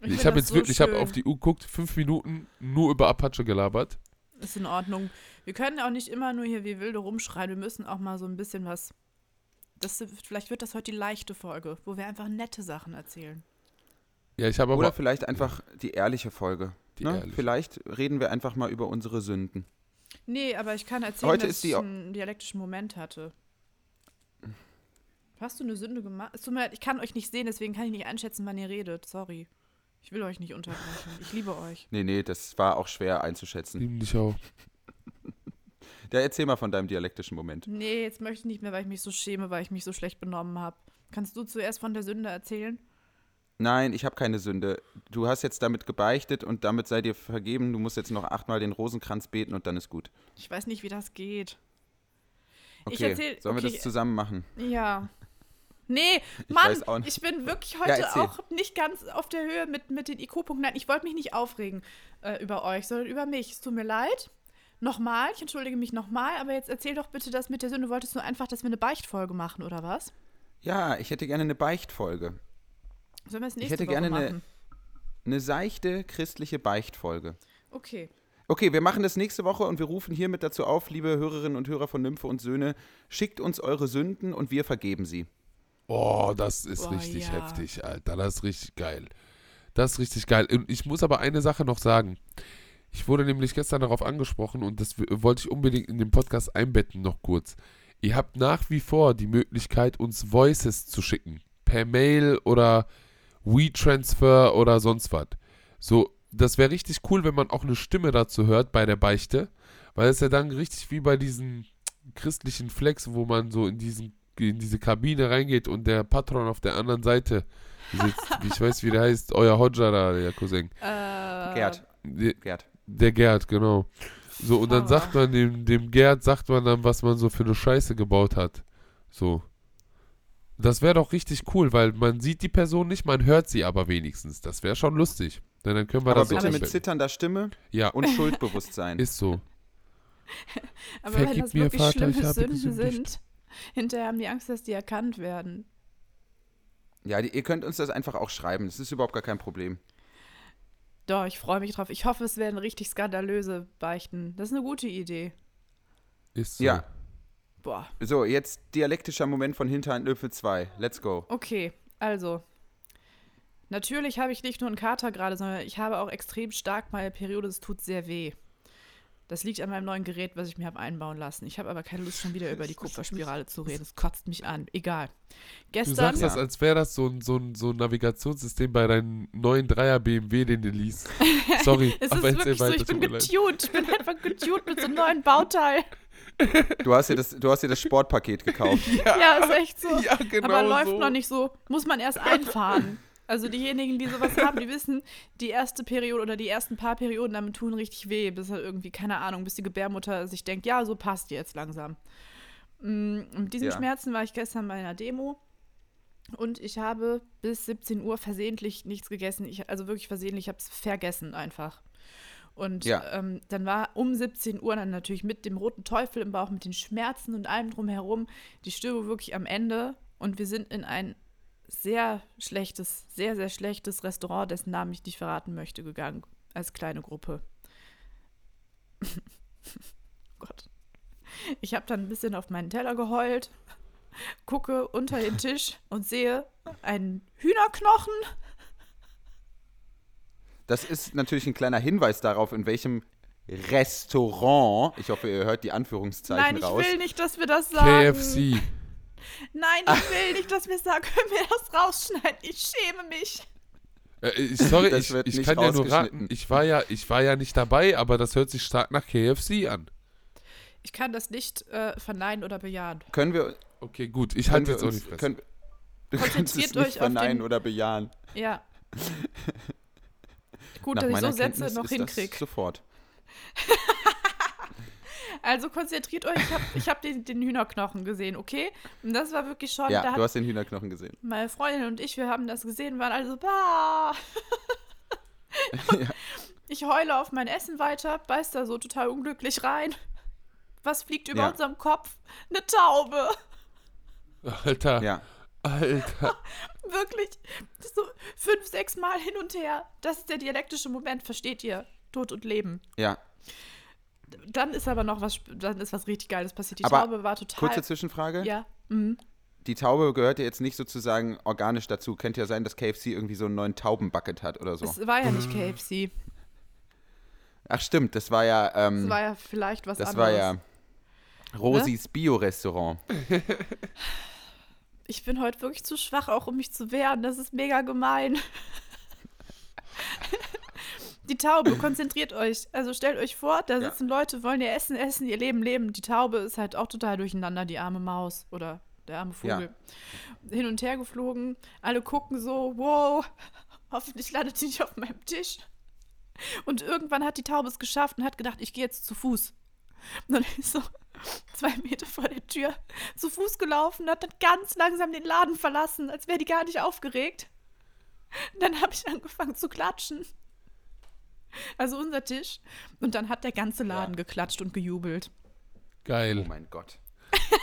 Ich, find habe das jetzt so wirklich, ich habe schön. auf die Uhr geguckt, fünf Minuten nur über Apache gelabert. Ist in Ordnung. Wir können auch nicht immer nur hier wie wilde rumschreien. Wir müssen auch mal so ein bisschen was Das, vielleicht wird das heute die leichte Folge, wo wir einfach nette Sachen erzählen. Ja, ich habe Oder vielleicht einfach die ehrliche Folge. Die ne? ehrliche. Vielleicht reden wir einfach mal über unsere Sünden. Nee, aber ich kann erzählen, Heute dass ist die ich einen dialektischen Moment hatte. Hast du eine Sünde gemacht? Ich kann euch nicht sehen, deswegen kann ich nicht einschätzen, wann ihr redet. Sorry. Ich will euch nicht unterbrechen. Ich liebe euch. Nee, nee, das war auch schwer einzuschätzen. Lieben dich auch. Ja, erzähl mal von deinem dialektischen Moment. Nee, jetzt möchte ich nicht mehr, weil ich mich so schäme, weil ich mich so schlecht benommen habe. Kannst du zuerst von der Sünde erzählen? Nein, ich habe keine Sünde. Du hast jetzt damit gebeichtet und damit sei dir vergeben. Du musst jetzt noch achtmal den Rosenkranz beten und dann ist gut. Ich weiß nicht, wie das geht. Ich Okay, erzähl- sollen wir okay. das zusammen machen? Ja. Nee, Ich Mann, nicht. ich bin wirklich Ja, heute erzähl. auch nicht ganz auf der Höhe mit, mit den IQ-Punkten. Nein, ich wollte mich nicht aufregen äh, über euch, sondern über mich. Es tut mir leid. Nochmal, ich entschuldige mich nochmal, aber jetzt erzähl doch bitte das mit der Sünde. Wolltest du einfach, dass wir eine Beichtfolge machen, oder was? Ja, ich hätte gerne eine Beichtfolge. Sollen wir es Ich nächste hätte Woche gerne eine, machen? eine seichte christliche Beichtfolge. Okay. Okay, wir machen das nächste Woche und wir rufen hiermit dazu auf, liebe Hörerinnen und Hörer von Nymphe und Söhne, schickt uns eure Sünden und wir vergeben sie. Oh, das ist Boah, richtig ja. heftig, Alter. Das ist richtig geil. Das ist richtig geil. Und ich muss aber eine Sache noch sagen. Ich wurde nämlich gestern darauf angesprochen und das wollte ich unbedingt in den Podcast einbetten, noch kurz. Ihr habt nach wie vor die Möglichkeit, uns Voices zu schicken. Per Mail oder WeTransfer oder sonst was. So, das wäre richtig cool, wenn man auch eine Stimme dazu hört bei der Beichte. Weil es ja dann richtig wie bei diesen christlichen Flex, wo man so in diesen in diese Kabine reingeht und der Patron auf der anderen Seite sitzt. ich weiß, wie der heißt, euer Hodja da, der Cousin. Äh, Gerd, Gerd. Der Gerd, genau. So, und dann Pfarrer. sagt man dem, dem Gerd, sagt man dann, was man so für eine Scheiße gebaut hat. So. Das wäre doch richtig cool, weil man sieht die Person nicht, man hört sie aber wenigstens. Das wäre schon lustig. Denn dann können wir Aber das so bitte mit zitternder Stimme Ja, und Schuldbewusstsein. ist so. Aber wenn Vergib das mir, wirklich Vater, schlimme ich habe Sünden sind, hinterher haben die Angst, dass die erkannt werden. Ja, die, ihr könnt uns das einfach auch schreiben. Das ist überhaupt gar kein Problem. Doch, ich freue mich drauf. Ich hoffe, es werden richtig skandalöse Beichten. Das ist eine gute Idee. Ist so. Ja, Boah. so, jetzt dialektischer Moment von Hinterhand Löffel 2. Let's go. Okay, also. Natürlich habe ich nicht nur einen Kater gerade, sondern ich habe auch extrem stark meine Periode. Es tut sehr weh. Das liegt an meinem neuen Gerät, was ich mir habe einbauen lassen. Ich habe aber keine Lust, schon wieder über die Kupferspirale zu reden. Es kotzt mich an. Egal. Du Gestern. sagst das, Ja. als wäre das so ein, so, ein, so ein Navigationssystem bei deinem neuen 3er BMW, den du liest. Sorry, es ist wirklich so, ich bin getuned. Ich bin einfach getuned mit so einem neuen Bauteil. Du hast dir das, du hast dir das Sportpaket gekauft. Ja, ist echt so. Ja, genau aber läuft so. noch nicht so. Muss man erst einfahren. Also diejenigen, die sowas haben, die wissen, die erste Periode oder die ersten paar Perioden damit tun richtig weh, bis halt irgendwie, keine Ahnung, bis die Gebärmutter sich denkt, ja, so passt jetzt langsam. Mm, Mit diesen Ja. Schmerzen war ich gestern bei einer Demo und ich habe bis 17 Uhr versehentlich nichts gegessen. Ich, also wirklich versehentlich, ich habe es vergessen einfach. Und Ja. ähm, dann war um 17 Uhr dann natürlich mit dem roten Teufel im Bauch, mit den Schmerzen und allem drumherum die Stimme wirklich am Ende. Und wir sind in ein sehr schlechtes, sehr, sehr schlechtes Restaurant, dessen Namen ich nicht verraten möchte, gegangen. Als kleine Gruppe. Gott. Ich habe dann ein bisschen auf meinen Teller geheult, gucke unter den Tisch und sehe einen Hühnerknochen. Das ist natürlich ein kleiner Hinweis darauf, in welchem Restaurant, ich hoffe, ihr hört die Anführungszeichen Nein, ich raus. will nicht, dass wir das sagen. KFC. Nein, ich will nicht, dass wir sagen, können wir das rausschneiden. Ich schäme mich. Äh, ich, sorry, ich, ich kann ja nur raten. Ich war ja, ich war ja nicht dabei, aber das hört sich stark nach KFC an. Ich kann das nicht äh, verneinen oder bejahen. Können wir, Okay, gut. Ich halte jetzt auch uns, nicht fest. können, du kannst Konzentriert es nicht euch auf den- verneinen oder bejahen. Ja. Gut, Nach dass ich so Sätze Kenntnis noch hinkriege. Sofort. Also konzentriert euch, ich habe ich hab den, den Hühnerknochen gesehen, okay? Und das war wirklich schon, Ja, da du hast den Hühnerknochen gesehen. meine Freundin und ich, wir haben das gesehen, waren also, bah. Ich heule auf mein Essen weiter, beiß da so total unglücklich rein. Was fliegt über Ja. unserem Kopf? Eine Taube. Alter, Ja. Alter. Wirklich. So fünf, sechs Mal hin und her. Das ist der dialektische Moment, versteht ihr? Tod und Leben. Ja. Dann ist aber noch was, dann ist was richtig Geiles passiert. Die Aber Taube war total. Kurze Zwischenfrage. ja. Mhm. die Taube gehört ja jetzt nicht sozusagen organisch dazu. Könnte ja sein, dass KFC irgendwie so einen neuen Taubenbucket hat oder so. Es war ja nicht KFC. Ach stimmt, das war ja, ähm, war ja vielleicht was das anderes. war ja Rosis Bio-Restaurant. Ich bin heute wirklich zu schwach, auch um mich zu wehren. Das ist mega gemein. Die Taube, konzentriert euch. Also stellt euch vor, da Ja. sitzen Leute, wollen ihr Essen, essen, ihr Leben, leben. Die Taube ist halt auch total durcheinander, die arme Maus oder der arme Vogel. Hin und her geflogen. Alle gucken so, wow, hoffentlich landet sie nicht auf meinem Tisch. Und irgendwann hat die Taube es geschafft und hat gedacht, ich gehe jetzt zu Fuß. Und dann ist so zwei Meter vor der Tür zu Fuß gelaufen, hat dann ganz langsam den Laden verlassen, als wäre die gar nicht aufgeregt. Und dann habe ich angefangen zu klatschen. Also unser Tisch. Und dann hat der ganze Laden geklatscht und gejubelt. Oh Geil. mein Gott.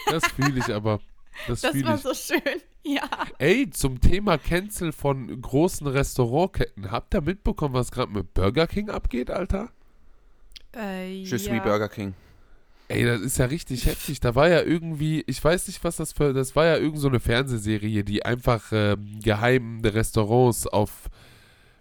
Das fühle ich aber. Das, Das fühle war ich. so schön. Ja. Ey, zum Thema Cancel von großen Restaurantketten. Habt ihr mitbekommen, was gerade mit Burger King abgeht, Alter? Äh, suis ja. Burger King. Ey, das ist ja richtig heftig. Da war ja irgendwie, ich weiß nicht, was das für, das war ja irgend so eine Fernsehserie, die einfach ähm, geheim Restaurants auf,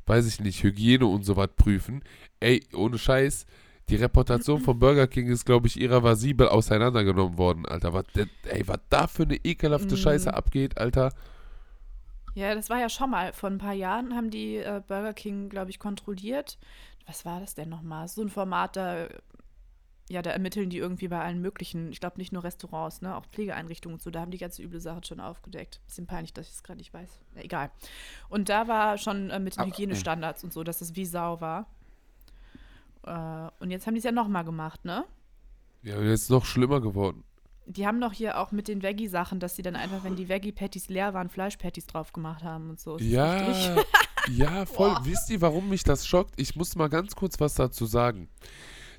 weiß ich nicht, Hygiene und sowas prüfen. Ey, ohne Scheiß, die Reportation von Burger King ist, glaube ich, irreversibel auseinandergenommen worden, Alter. Was, ey, was da für eine ekelhafte Mm. Scheiße abgeht, Alter. Ja, das war ja schon mal. Vor ein paar Jahren haben die äh, Burger King, glaube ich, kontrolliert. Was war das denn nochmal? So ein Format, da, ja, da ermitteln die irgendwie bei allen möglichen, ich glaube nicht nur Restaurants, ne, auch Pflegeeinrichtungen und so. Da haben die ganze üble Sache schon aufgedeckt. Bisschen peinlich, dass ich es gerade nicht weiß. Ja, egal. Und da war schon äh, mit den Hygienestandards und so, dass es wie Sau war. Äh, und jetzt haben die es ja nochmal gemacht, ne? Ja, jetzt ist noch schlimmer geworden. Die haben doch hier auch mit den Veggie-Sachen, dass sie dann einfach, wenn die Veggie-Patties leer waren, Fleisch-Patties drauf gemacht haben und so. Ist Ja, ja, voll. Boah. Wisst ihr, warum mich das schockt? Ich muss mal ganz kurz was dazu sagen.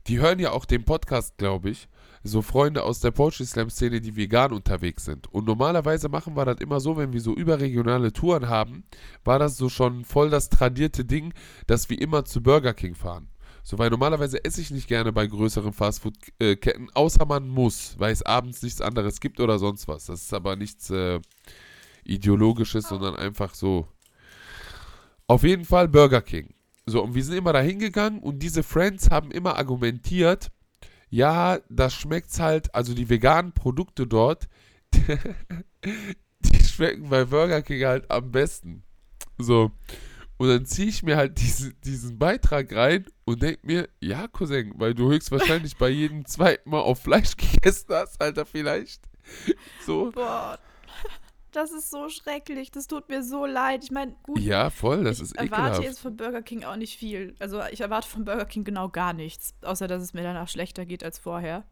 Die hören ja auch den Podcast, glaube ich. So Freunde aus der Poetry Slam Szene, die vegan unterwegs sind. Und normalerweise machen wir das immer so, wenn wir so überregionale Touren haben, war das so schon voll das tradierte Ding, dass wir immer zu Burger King fahren. So, weil normalerweise esse ich nicht gerne bei größeren Fastfood-Ketten, außer man muss, weil es abends nichts anderes gibt oder sonst was. Das ist aber nichts äh, Ideologisches, sondern einfach so. Auf jeden Fall Burger King. So, und wir sind immer da hingegangen und diese Friends haben immer argumentiert, ja, das schmeckt's halt, also die veganen Produkte dort, die schmecken bei Burger King halt am besten. So. Und dann ziehe ich mir halt diese, diesen Beitrag rein und denke mir, ja, Cousin, weil du höchstwahrscheinlich bei jedem zweiten Mal auf Fleisch gegessen hast, Alter, vielleicht. So. Boah, das ist so schrecklich. Das tut mir so leid. Ich meine, gut, Ja, voll, das ich ist erwarte ekelhaft. jetzt von Burger King auch nicht viel. Also ich erwarte von Burger King genau gar nichts, außer dass es mir danach schlechter geht als vorher.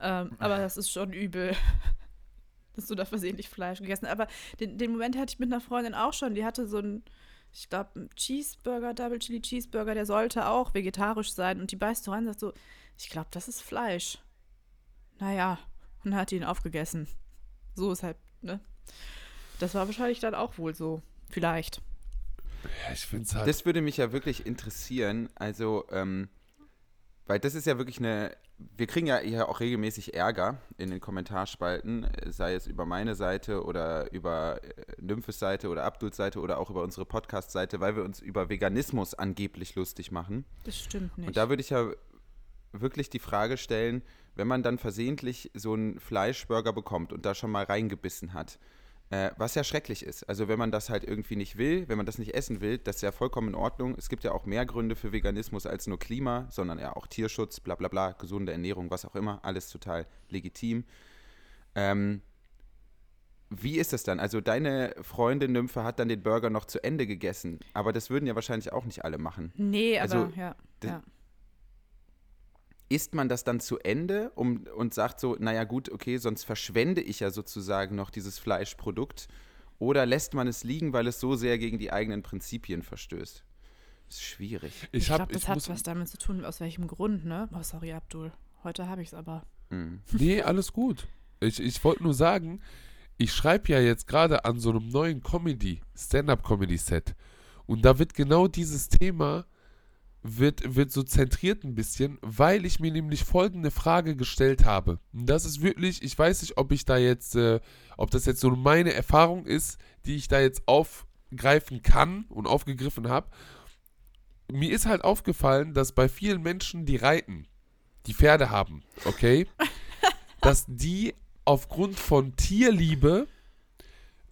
Ähm, aber das ist schon übel, dass du da versehentlich Fleisch gegessen hast. Aber den, den Moment hatte ich mit einer Freundin auch schon. Die hatte so einen, ich glaube, einen Cheeseburger, Double Chili Cheeseburger, der sollte auch vegetarisch sein. Und die beißt so rein und sagt so, ich glaube, das ist Fleisch. Naja, und dann hat die ihn aufgegessen. So ist halt, ne? Das war wahrscheinlich dann auch wohl so. Vielleicht. Ja, ich finde es halt. Das würde mich ja wirklich interessieren. Also, ähm, weil das ist ja wirklich eine. Wir kriegen ja hier auch regelmäßig Ärger in den Kommentarspalten, sei es über meine Seite oder über äh, Nymphes Seite oder Abduls Seite oder auch über unsere Podcast-Seite, weil wir uns über Veganismus angeblich lustig machen. Das stimmt nicht. Und da würde ich ja wirklich die Frage stellen, wenn man dann versehentlich so einen Fleischburger bekommt und da schon mal reingebissen hat, äh, was ja schrecklich ist. Also wenn man das halt irgendwie nicht will, wenn man das nicht essen will, das ist ja vollkommen in Ordnung. Es gibt ja auch mehr Gründe für Veganismus als nur Klima, sondern ja auch Tierschutz, bla bla bla, gesunde Ernährung, was auch immer, alles total legitim. Ähm, wie ist das dann? Also deine Freundin Nymphe hat dann den Burger noch zu Ende gegessen, aber das würden ja wahrscheinlich auch nicht alle machen. nee, aber also, ja. ja. Isst man das dann zu Ende um, und sagt so, naja gut, okay, sonst verschwende ich ja sozusagen noch dieses Fleischprodukt? Oder lässt man es liegen, weil es so sehr gegen die eigenen Prinzipien verstößt? Das ist schwierig. Ich, ich hab, glaube, das ich hat was damit zu tun, aus welchem Grund, ne? Oh, sorry, Abdul. Heute habe ich es aber. Mhm. Nee, alles gut. Ich, ich wollte nur sagen, ich schreibe ja jetzt gerade an so einem neuen Comedy, Stand-up-Comedy-Set. Und da wird genau dieses Thema wird, wird so zentriert ein bisschen, weil ich mir nämlich folgende Frage gestellt habe. Das ist wirklich, ich weiß nicht, ob ich da jetzt, äh, ob das jetzt so meine Erfahrung ist, die ich da jetzt aufgreifen kann und aufgegriffen habe. Mir ist halt aufgefallen, dass bei vielen Menschen, die reiten, die Pferde haben, okay, dass die aufgrund von Tierliebe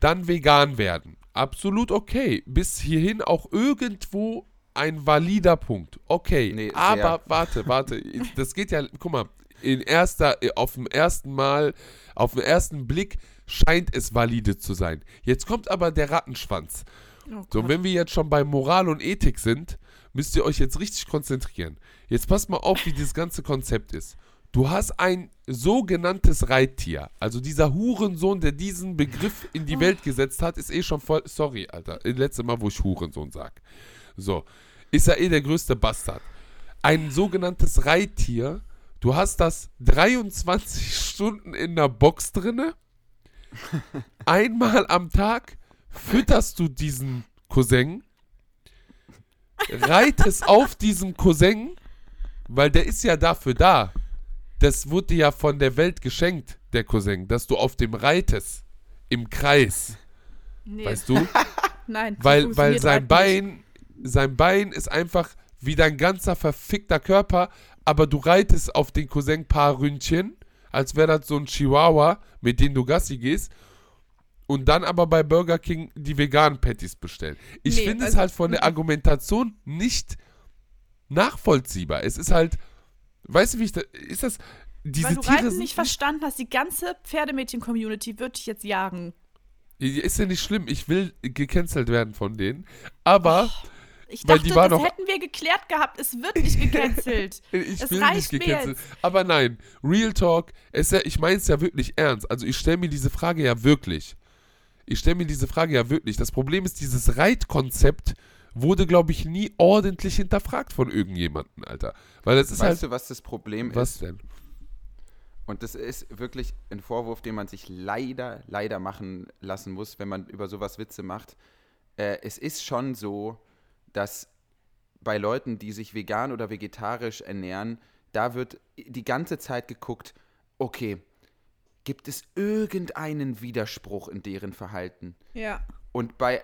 dann vegan werden. Absolut okay. Bis hierhin auch irgendwo ein valider Punkt. Okay, Nee, sehr. aber warte, warte. Das geht ja, guck mal, in erster, auf dem ersten Mal, auf den ersten Blick scheint es valide zu sein. Jetzt kommt aber der Rattenschwanz. Oh So, und wenn wir jetzt schon bei Moral und Ethik sind, müsst ihr euch jetzt richtig konzentrieren. Jetzt passt mal auf, wie dieses ganze Konzept ist. Du hast ein sogenanntes Reittier. Also dieser Hurensohn, der diesen Begriff in die Welt gesetzt hat, ist eh schon voll. Sorry, Alter. Das letzte Mal, wo ich Hurensohn sag. So. Ist ja eh der größte Bastard. Ein sogenanntes Reittier. Du hast das 23 Stunden in der Box drinne. Einmal am Tag fütterst du diesen Cousin, reitest auf diesem Cousin, weil der ist ja dafür da. Das wurde dir ja von der Welt geschenkt, der Cousin, dass du auf dem reitest. Im Kreis. Nee, Weißt du? nein. weil, weil sein halt Bein, sein Bein ist einfach wie dein ganzer verfickter Körper, aber du reitest auf den Cousin paar Ründchen, als wäre das so ein Chihuahua, mit dem du Gassi gehst. Und dann aber bei Burger King die veganen Patties bestellen. Ich Nee, finde es also- halt von der Argumentation nicht nachvollziehbar. Es ist halt, weißt du, wie ich da, ist das, diese Weil du Tiere nicht verstanden hast, die ganze Pferdemädchen-Community wird dich jetzt jagen. ist ja nicht schlimm, ich will gecancelt werden von denen, aber Ich Weil dachte, das doch- hätten wir geklärt gehabt. Es wird nicht gecancelt. Ich Es will reicht nicht gecancelt. Aber nein, Real Talk, es, ja- ich meine es ja wirklich ernst. Also ich stelle mir diese Frage ja wirklich. Ich stelle mir diese Frage ja wirklich. Das Problem ist, dieses Reitkonzept wurde, glaube ich, nie ordentlich hinterfragt von irgendjemandem, Alter. Weil das ist Weißt halt. du, was das Problem was ist? denn? Und das ist wirklich ein Vorwurf, den man sich leider, leider machen lassen muss, wenn man über sowas Witze macht. Äh, es ist schon so, dass bei Leuten, die sich vegan oder vegetarisch ernähren, da wird die ganze Zeit geguckt, okay, gibt es irgendeinen Widerspruch in deren Verhalten? ja. Und bei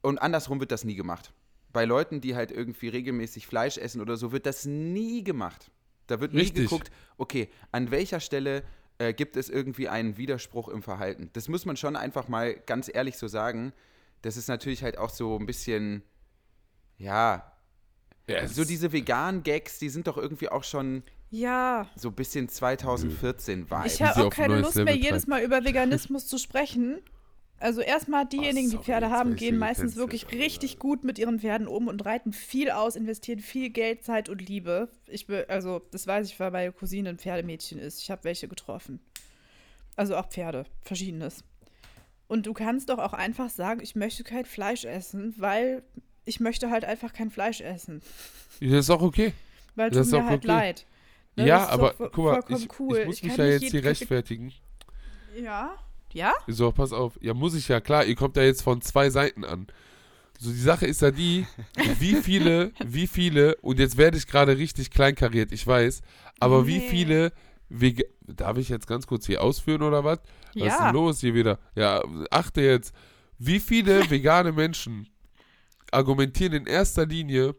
und andersrum wird das nie gemacht. Bei Leuten, die halt irgendwie regelmäßig Fleisch essen oder so, wird das nie gemacht. Da wird nie Richtig. geguckt, okay, an welcher Stelle äh, gibt es irgendwie einen Widerspruch im Verhalten. Das muss man schon einfach mal ganz ehrlich so sagen. Das ist natürlich halt auch so ein bisschen, ja, Ja, es so diese veganen Gags, die sind doch irgendwie auch schon Ja. so ein bisschen 2014 Vibe. Ich habe auch keine Lust mehr, jedes. Mal über Veganismus zu sprechen. Also erstmal diejenigen, die sorry, Pferde jetzt haben, gehen meistens wirklich Alter. richtig gut mit ihren Pferden um und reiten viel aus, investieren viel Geld, Zeit und Liebe. Ich be also das weiß ich, weil meine Cousine ein Pferdemädchen ist. Ich habe welche getroffen. Also auch Pferde, verschiedenes. Und du kannst doch auch einfach sagen, ich möchte kein Fleisch essen, weil ich möchte halt einfach kein Fleisch essen. Das ist auch okay. Weil Das tut ist mir halt okay. leid. Ne, ja, das ist aber guck mal, vollkommen ich, cool. ich muss mich kann ja jetzt hier rechtfertigen. Ja? Ja? So, pass auf. Ja, muss ich ja, klar, ihr kommt ja jetzt von zwei Seiten an. So, die Sache ist ja die, wie viele, wie viele, und jetzt werde ich gerade richtig kleinkariert, ich weiß, aber wie Nee. viele, Vega darf ich jetzt ganz kurz hier ausführen oder was? Was ist denn los hier wieder? Ja, achte jetzt, wie viele vegane Menschen argumentieren in erster Linie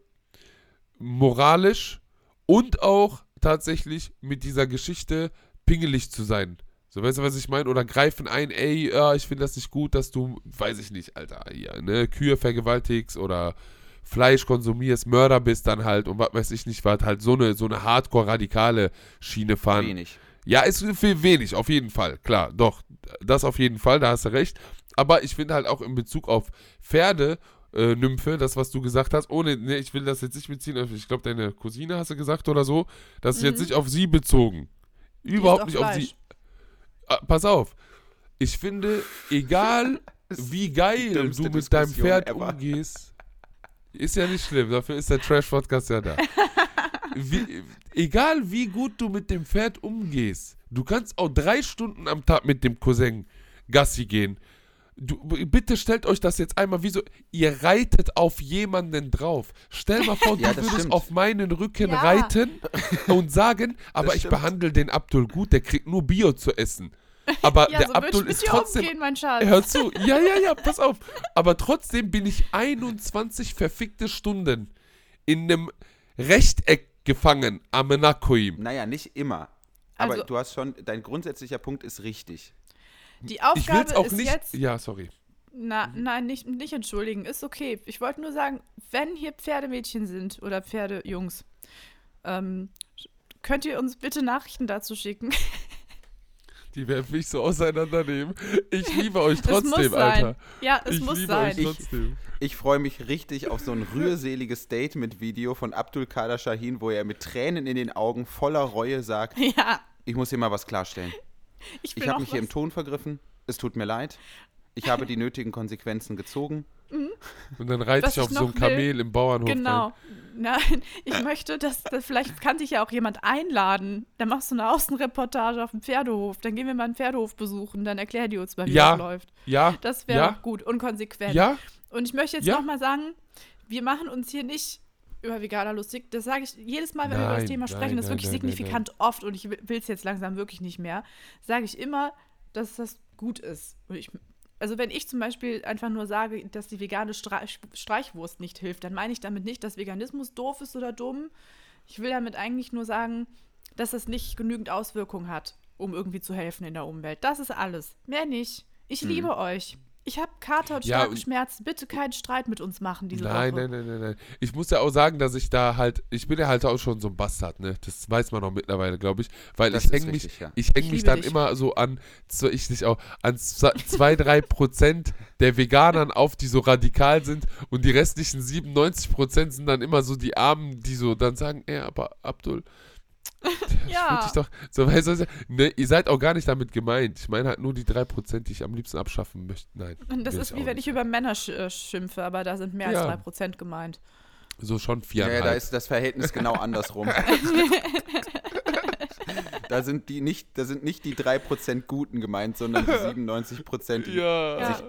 moralisch und auch tatsächlich mit dieser Geschichte pingelig zu sein. So, weißt du, was ich meine? Oder greifen ein, ey, ja, ich finde das nicht gut, dass du, weiß ich nicht, Alter, hier, ne, Kühe vergewaltigst oder Fleisch konsumierst, Mörder bist dann halt und was weiß ich nicht, was halt so eine, so eine hardcore-radikale Schiene fahren. Wenig. Ja, ist viel wenig, auf jeden Fall. Klar, doch. Das auf jeden Fall, da hast du recht. Aber ich finde halt auch in Bezug auf Pferde, äh, Nymphe, das, was du gesagt hast, ohne, ne, ich will das jetzt nicht beziehen, ich glaube, deine Cousine hast du gesagt oder so, das ist jetzt nicht auf sie bezogen. Überhaupt nicht auf sie. Fleisch. Ah, pass auf. Ich finde, egal wie geil du mit deinem Diskussion Pferd ever. umgehst, ist ja nicht schlimm, dafür ist der Trash-Podcast ja da. Wie, egal wie gut du mit dem Pferd umgehst, du kannst auch drei Stunden am Tag mit dem Cousin Gassi gehen. Du, bitte stellt euch das jetzt einmal wie so, ihr reitet auf jemanden drauf. Stell mal vor, Ja, du das würdest stimmt. auf meinen Rücken Ja. reiten und sagen, aber ich stimmt. behandle den Abdul gut, der kriegt nur Bio zu essen. Aber Ja, der so Abdul ist trotzdem umgehen, mein Schatz. Hör zu. Ja, ja, ja, pass auf. Aber trotzdem bin ich 21 verfickte Stunden in einem Rechteck gefangen am Menakoim. Naja, nicht immer. Aber Also- du hast schon, dein grundsätzlicher Punkt ist richtig. Die Ich Aufgabe will's auch ist nicht. jetzt. Ja, sorry. Na, nein, nicht, nicht entschuldigen, ist okay. Ich wollte nur sagen, wenn hier Pferdemädchen sind oder Pferdejungs, ähm, könnt ihr uns bitte Nachrichten dazu schicken. Die werden mich so auseinandernehmen. Ich liebe euch Es muss trotzdem, sein. Alter. Ja, es ich muss liebe sein. euch trotzdem. Ich freue mich richtig auf so ein rührseliges Statement-Video von Abdul Kader Shahin, wo er mit Tränen in den Augen voller Reue sagt, ja, ich muss hier mal was klarstellen. ich will Ich habe mich hier im. Ton vergriffen. Es tut mir leid. Ich habe die nötigen Konsequenzen gezogen. Und dann reite ich auf ich so ein Kamel im Bauernhof. Genau. rein. Nein, ich möchte, dass, dass vielleicht kann sich ja auch jemand einladen. Dann machst du eine Außenreportage auf dem Pferdehof. Dann gehen wir mal einen Pferdehof besuchen. Dann erklär die uns mal, wie Ja. das läuft. Ja. Das wäre ja. auch gut und konsequent. Ja. Und ich möchte jetzt Ja. noch mal sagen, wir machen uns hier nicht über Veganer lustig. Das sage ich jedes Mal, wenn wir über das Nein, Thema nein, sprechen. das ist nein, wirklich nein, nein, signifikant oft und ich will es jetzt langsam wirklich nicht mehr. Sage ich immer, dass das gut ist. Und ich, also wenn ich zum Beispiel einfach nur sage, dass die vegane Streich, Streichwurst nicht hilft, dann meine ich damit nicht, dass Veganismus doof ist oder dumm. Ich will damit eigentlich nur sagen, dass es nicht genügend Auswirkungen hat, um irgendwie zu helfen in der Umwelt. Das ist alles. Mehr nicht. Ich liebe euch. Ich habe Kater und. Ja, starke Schmerzen. Bitte keinen Streit mit uns machen diese Nein, Woche. nein, nein, nein, nein. Ich muss ja auch sagen, dass ich da halt, ich bin ja halt auch schon so ein Bastard, ne? Das weiß man auch mittlerweile, glaube ich. Weil Das ich hänge mich, ja. ich häng Ich mich dann dich. immer so an, so ich dich auch, an zwei, drei Prozent der Veganern auf, die so radikal sind und die restlichen 97 Prozent sind dann immer so die Armen, die so dann sagen, ey, aber Abdul, Ja. doch, so weißt du, ne, ihr seid auch gar nicht damit gemeint. Ich meine halt nur die drei Prozent, die ich am liebsten abschaffen möchte. Nein. Und das ist wie wenn nicht. ich über Männer sch äh, schimpfe, aber da sind mehr Ja. als 3% gemeint. So schon Ja, viereinhalb. ja, da ist das Verhältnis genau andersrum. da sind die nicht, da sind nicht die 3% Guten gemeint, sondern die 97%, die ja. Ja.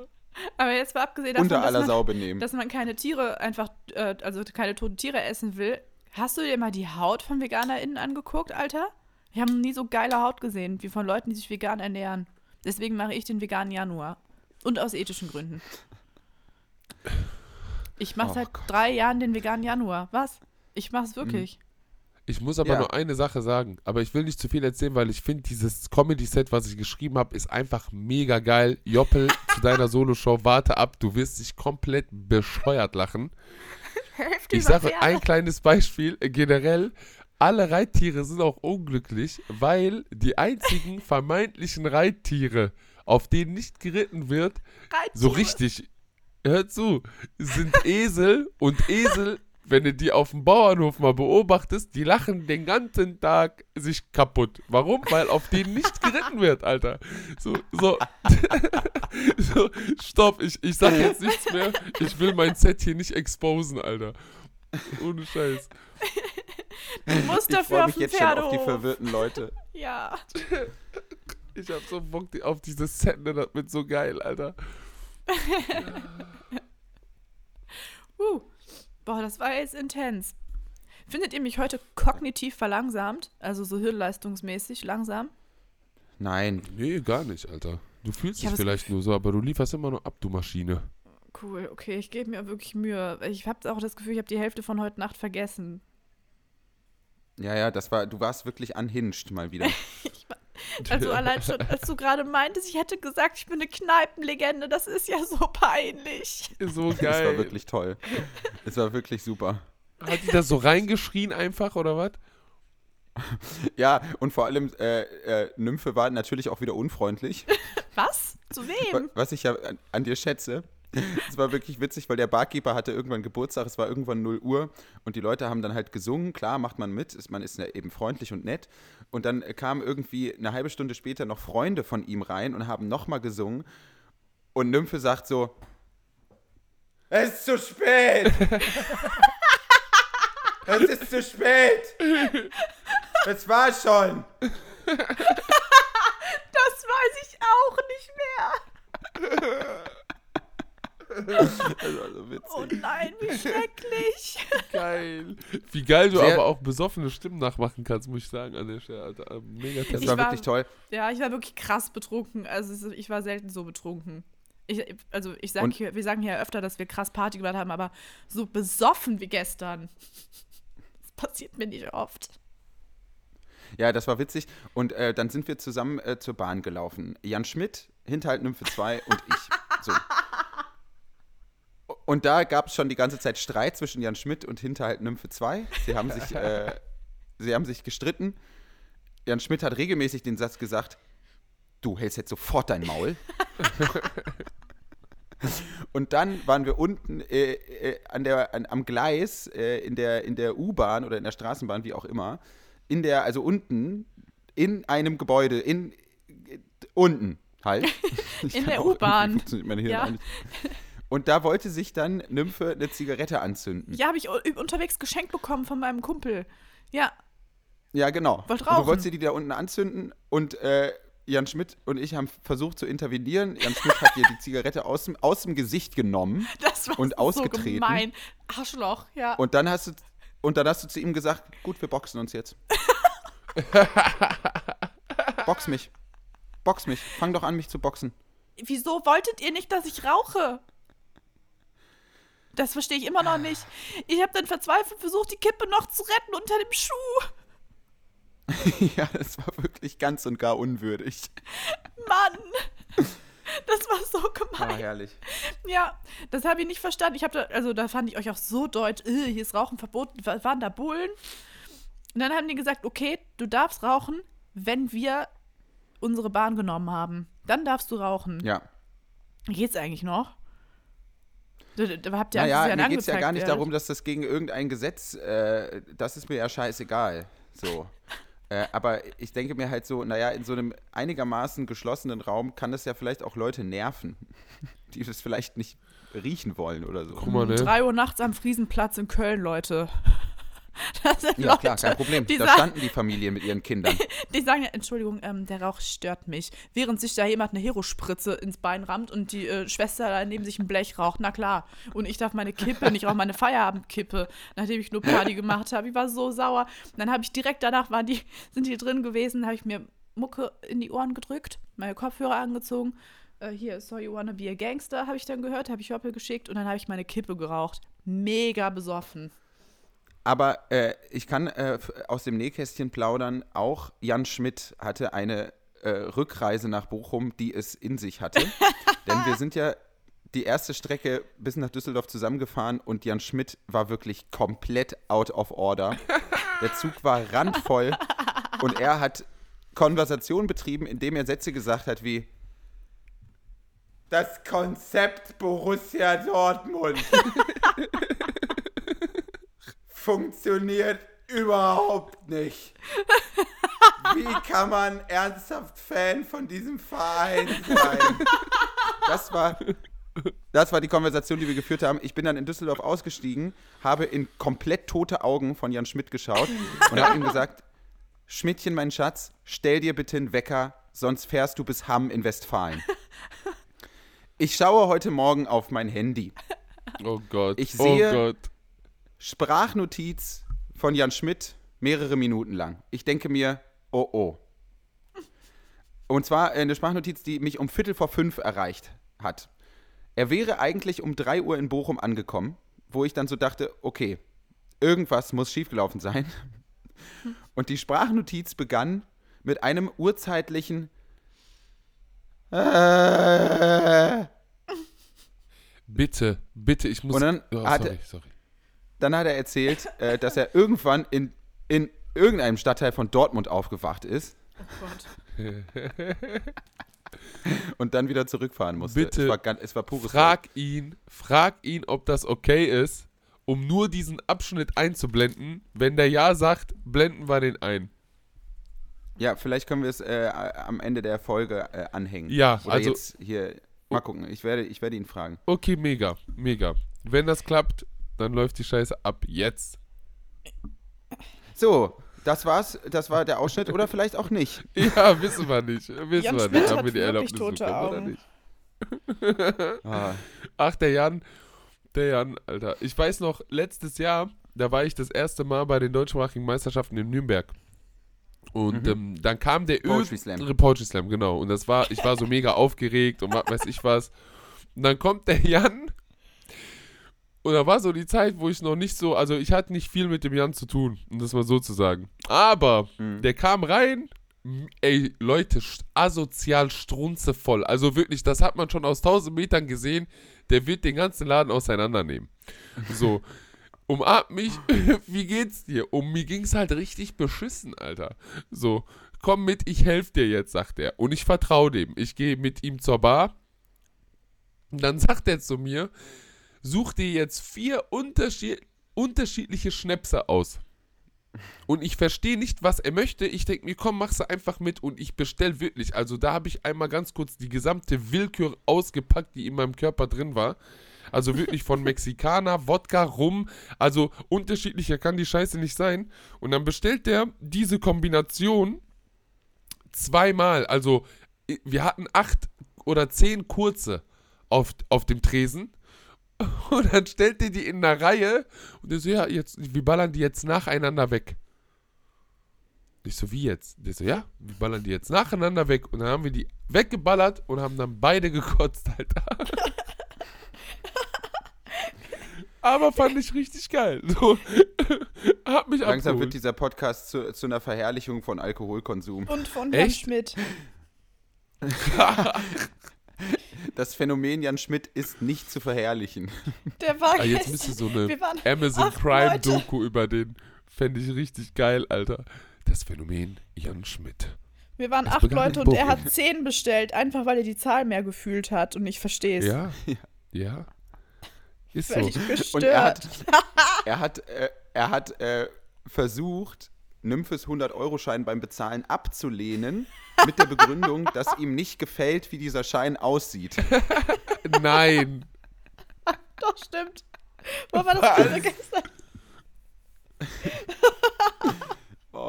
Aber jetzt mal abgesehen davon, unter dass aller man, Sau benehmen. dass man keine Tiere einfach, äh, also keine toten Tiere essen will. Hast du dir mal die Haut von VeganerInnen angeguckt, Alter? Wir haben nie so geile Haut gesehen, wie von Leuten, die sich vegan ernähren. Deswegen mache ich den veganen Januar. Und aus ethischen Gründen. Ich mache Oh seit Gott. drei Jahren den veganen Januar. Was? Ich mache es wirklich. Ich muss aber Ja. nur eine Sache sagen, aber ich will nicht zu viel erzählen, weil ich finde, dieses Comedy-Set, was ich geschrieben habe, ist einfach mega geil. Joppel, zu deiner Solo-Show, warte ab, du wirst dich komplett bescheuert lachen. Hälfte Ich sage ein kleines Beispiel. Generell, alle Reittiere sind auch unglücklich, weil die einzigen vermeintlichen Reittiere, auf denen nicht geritten wird, so Reittiere. richtig, hör zu, sind Esel und Esel, wenn du die auf dem Bauernhof mal beobachtest, die lachen den ganzen Tag sich kaputt. Warum? Weil auf denen nicht geritten wird, Alter. So, so, so, stopp, ich, ich sag jetzt nichts mehr. Ich will mein Set hier nicht exposen, Alter. Ohne Scheiß. Du musst ich dafür freue auf mich den jetzt schon auf die Pferdehof. verwirrten Leute. Ja. Ich hab so Bock auf dieses Set, ne? Das wird so geil, Alter. Uh. Boah, das war jetzt intens. Findet ihr mich heute kognitiv verlangsamt? Also so hirnleistungsmäßig langsam? Nein, Nee, gar nicht, Alter. Du fühlst dich vielleicht nur so, aber du lieferst immer noch ab, du Maschine. Cool, okay, ich gebe mir wirklich Mühe. Ich habe auch das Gefühl, ich habe die Hälfte von heute Nacht vergessen. Ja, ja, das war, du warst wirklich unhinged mal wieder. Also allein schon, als du gerade meintest, ich hätte gesagt, ich bin eine Kneipenlegende, das ist ja so peinlich. So Das geil. war wirklich toll. Es war wirklich super. Hat die das so reingeschrien einfach, oder was? Ja, und vor allem, äh, äh, Nymphe war natürlich auch wieder unfreundlich. Was? Zu wem? Was ich ja an, an dir schätze. Es war wirklich witzig, weil der Barkeeper hatte irgendwann Geburtstag, es war irgendwann 0 Uhr und die Leute haben dann halt gesungen, klar, macht man mit, ist, man ist ja eben freundlich und nett. Und dann kamen irgendwie eine halbe Stunde später noch Freunde von ihm rein und haben nochmal gesungen. Und Nymphe sagt so, es ist zu spät! es ist zu spät! Das war schon! Das weiß ich auch nicht mehr. Das war so witzig. Oh nein, wie schrecklich. Geil. Wie geil du Sehr- aber auch besoffene Stimmen nachmachen kannst, muss ich sagen, an der Stelle. Alter. Äh, Mega Das war war- wirklich toll. Ja, ich war wirklich krass betrunken. Also ich war selten so betrunken. Ich, also ich sag hier, wir sagen hier öfter, dass wir krass Party gemacht haben, aber so besoffen wie gestern. Das passiert mir nicht oft. Ja, das war witzig. Und äh, dann sind wir zusammen äh, zur Bahn gelaufen. Jan Schmidt, Hinterhalt Nymphe 2 und ich. Und da gab es schon die ganze Zeit Streit zwischen Jan Schmidt und Hinterhalt Nymphe 2. Sie haben sich, äh, sie haben sich gestritten. Jan Schmidt hat regelmäßig den Satz gesagt, du hältst jetzt sofort dein Maul. Und dann waren wir unten äh, äh, an der, an, am Gleis äh, in der, in der U-Bahn oder in der Straßenbahn, wie auch immer, in der, also unten, in einem Gebäude, in, äh, unten halt. In der U-Bahn. Ja. Und da wollte sich dann Nymphe eine Zigarette anzünden. Ja, habe ich unterwegs geschenkt bekommen von meinem Kumpel. Ja, Ja, genau. Wollt Und du rauchen. wolltest die da unten anzünden und äh, Jan Schmidt und ich haben versucht zu intervenieren. Jan Schmidt hat dir die Zigarette aus dem, aus dem Gesicht genommen das war Und so ausgetreten. gemein. Arschloch, ja. und dann hast du und dann hast du zu ihm gesagt, gut, wir boxen uns jetzt. Box mich. Box mich. Fang doch an, mich zu boxen. Wieso wolltet ihr nicht, dass ich rauche? Das verstehe ich immer noch nicht. Ich habe dann verzweifelt versucht, die Kippe noch zu retten unter dem Schuh. ja, das war wirklich ganz und gar unwürdig. Mann! Das war so Ah, gemein. herrlich. Ja, das habe ich nicht verstanden. Ich habe da, also da fand ich euch auch so deutsch, äh, hier ist Rauchen verboten, wa- waren da Bullen. Und dann haben die gesagt, okay, du darfst rauchen, wenn wir unsere Bahn genommen haben. Dann darfst du rauchen. Ja. Geht's eigentlich noch? Da, habt ihr Naja, mir geht es ja gar nicht werdet. darum, dass das gegen irgendein Gesetz, äh, das ist mir ja scheißegal. So. äh, aber ich denke mir halt so, naja, in so einem einigermaßen geschlossenen Raum kann das ja vielleicht auch Leute nerven, die das vielleicht nicht riechen wollen oder so. Guck mal, ne? 3 Uhr nachts am Friesenplatz in Köln, Leute. Ja, Leute, klar, kein Problem. Da sagen, standen die Familien mit ihren Kindern. die sagen ja, Entschuldigung, ähm, der Rauch stört mich. Während sich da jemand eine Hero-Spritze ins Bein rammt und die äh, Schwester da neben sich ein Blech raucht, na klar. Und ich darf meine Kippe, nicht rauche meine Feierabendkippe, nachdem ich nur Party gemacht habe. Ich war so sauer. Und dann habe ich direkt danach, waren die, sind die drin gewesen, habe ich mir Mucke in die Ohren gedrückt, meine Kopfhörer angezogen. Äh, hier, So You Wanna Be a Gangster, habe ich dann gehört, habe ich Joppel geschickt und dann habe ich meine Kippe geraucht. Mega besoffen. Aber äh, ich kann äh, aus dem Nähkästchen plaudern, auch Jan Schmidt hatte eine äh, Rückreise nach Bochum, die es in sich hatte. Denn wir sind ja die erste Strecke bis nach Düsseldorf zusammengefahren und Jan Schmidt war wirklich komplett out of order. Der Zug war randvoll und er hat Konversation betrieben, indem er Sätze gesagt hat wie das Konzept Borussia Dortmund funktioniert überhaupt nicht. Wie kann man ernsthaft Fan von diesem Verein sein? Das war, das war die Konversation, die wir geführt haben. Ich bin dann in Düsseldorf ausgestiegen, habe in komplett tote Augen von Jan Schmidt geschaut und habe ihm gesagt, Schmidtchen, mein Schatz, stell dir bitte einen Wecker, sonst fährst du bis Hamm in Westfalen. Ich schaue heute Morgen auf mein Handy. Oh Gott. Ich oh sehe- Gott. Sprachnotiz von Jan Schmidt, mehrere Minuten lang. Ich denke mir, oh oh. Und zwar äh, eine Sprachnotiz, die mich um Viertel vor fünf erreicht hat. Er wäre eigentlich um drei Uhr in Bochum angekommen, wo ich dann so dachte, okay, irgendwas muss schiefgelaufen sein. Und die Sprachnotiz begann mit einem urzeitlichen äh, Bitte, bitte, ich muss. Und dann oh, sorry, sorry. Dann hat er erzählt, äh, dass er irgendwann in, in irgendeinem Stadtteil von Dortmund aufgewacht ist Oh Gott. und dann wieder zurückfahren musste. Bitte es war, ganz, es war pures Frag ihn, frag ihn, ob das okay ist, um nur diesen Abschnitt einzublenden. Wenn der Ja sagt, blenden wir den ein. Ja, vielleicht können wir es äh, am Ende der Folge äh, anhängen. Ja, Oder also- jetzt hier. Mal gucken, ich werde, ich werde ihn fragen. Okay, mega, mega. Wenn das klappt, dann läuft die Scheiße ab jetzt. So, das war's. Das war der Ausschnitt oder vielleicht auch nicht. Ja, wissen wir nicht. Wissen Jan wir Schmidt nicht. Haben wir die Erlaubnis tote bekommen oder Augen. nicht? Ah, Ach, der Jan, der Jan, Alter. Ich weiß noch, letztes Jahr, da war ich das erste Mal bei den deutschsprachigen Meisterschaften in Nürnberg. Und ähm, dann kam der Poetry Slam. Poetry Slam, genau. Und das war, ich war so mega aufgeregt und was weiß ich was. Und dann kommt der Jan. Und da war so die Zeit, wo ich noch nicht so, also ich hatte nicht viel mit dem Jan zu tun, um das mal so zu sagen. Aber Mhm. der kam rein, ey, Leute, asozial strunzevoll. Also wirklich, das hat man schon aus 1000 Metern gesehen. Der wird den ganzen Laden auseinandernehmen. So, umarmt mich, wie geht's dir? Und mir ging's halt richtig beschissen, Alter. So, komm mit, ich helfe dir jetzt, sagt er. Und ich vertraue dem. Ich gehe mit ihm zur Bar. Und dann sagt er zu mir, such dir jetzt vier unterschied unterschiedliche Schnäpse aus. Und ich verstehe nicht, was er möchte. Ich denke mir, komm, mach sie einfach mit und ich bestell wirklich. Also da habe ich einmal ganz kurz die gesamte Willkür ausgepackt, die in meinem Körper drin war. Also wirklich von Mexikaner, Wodka, Rum. Also unterschiedlicher kann die Scheiße nicht sein. Und dann bestellt der diese Kombination zweimal. Also wir hatten acht oder zehn kurze auf, auf dem Tresen. Und dann stellt er die in einer Reihe und der so, ja, jetzt, wir ballern die jetzt nacheinander weg. Ich so, wie jetzt? Der so, ja, wir ballern die jetzt nacheinander weg. Und dann haben wir die weggeballert und haben dann beide gekotzt, Alter. Aber fand ich richtig geil. So, hab mich Langsam abgeholt. wird dieser Podcast zu, zu einer Verherrlichung von Alkoholkonsum. Und von Echt? Schmidt. Das Phänomen Jan Schmidt ist nicht zu verherrlichen. Der war Ah, jetzt müsste so eine Wir waren Amazon acht Prime Leute. Doku über den. Fände ich richtig geil, Alter. Das Phänomen Jan Schmidt. Wir waren Es acht Leute und er hat zehn bestellt, einfach weil er die Zahl mehr gefühlt hat und ich verstehe es. Ja, ja. Ist so. Und gestört. er hat, er hat, äh, er hat äh, versucht, Nymphes 100-Euro-Schein beim Bezahlen abzulehnen, mit der Begründung, dass ihm nicht gefällt, wie dieser Schein aussieht. Nein. Doch, stimmt. Wo war das gestern?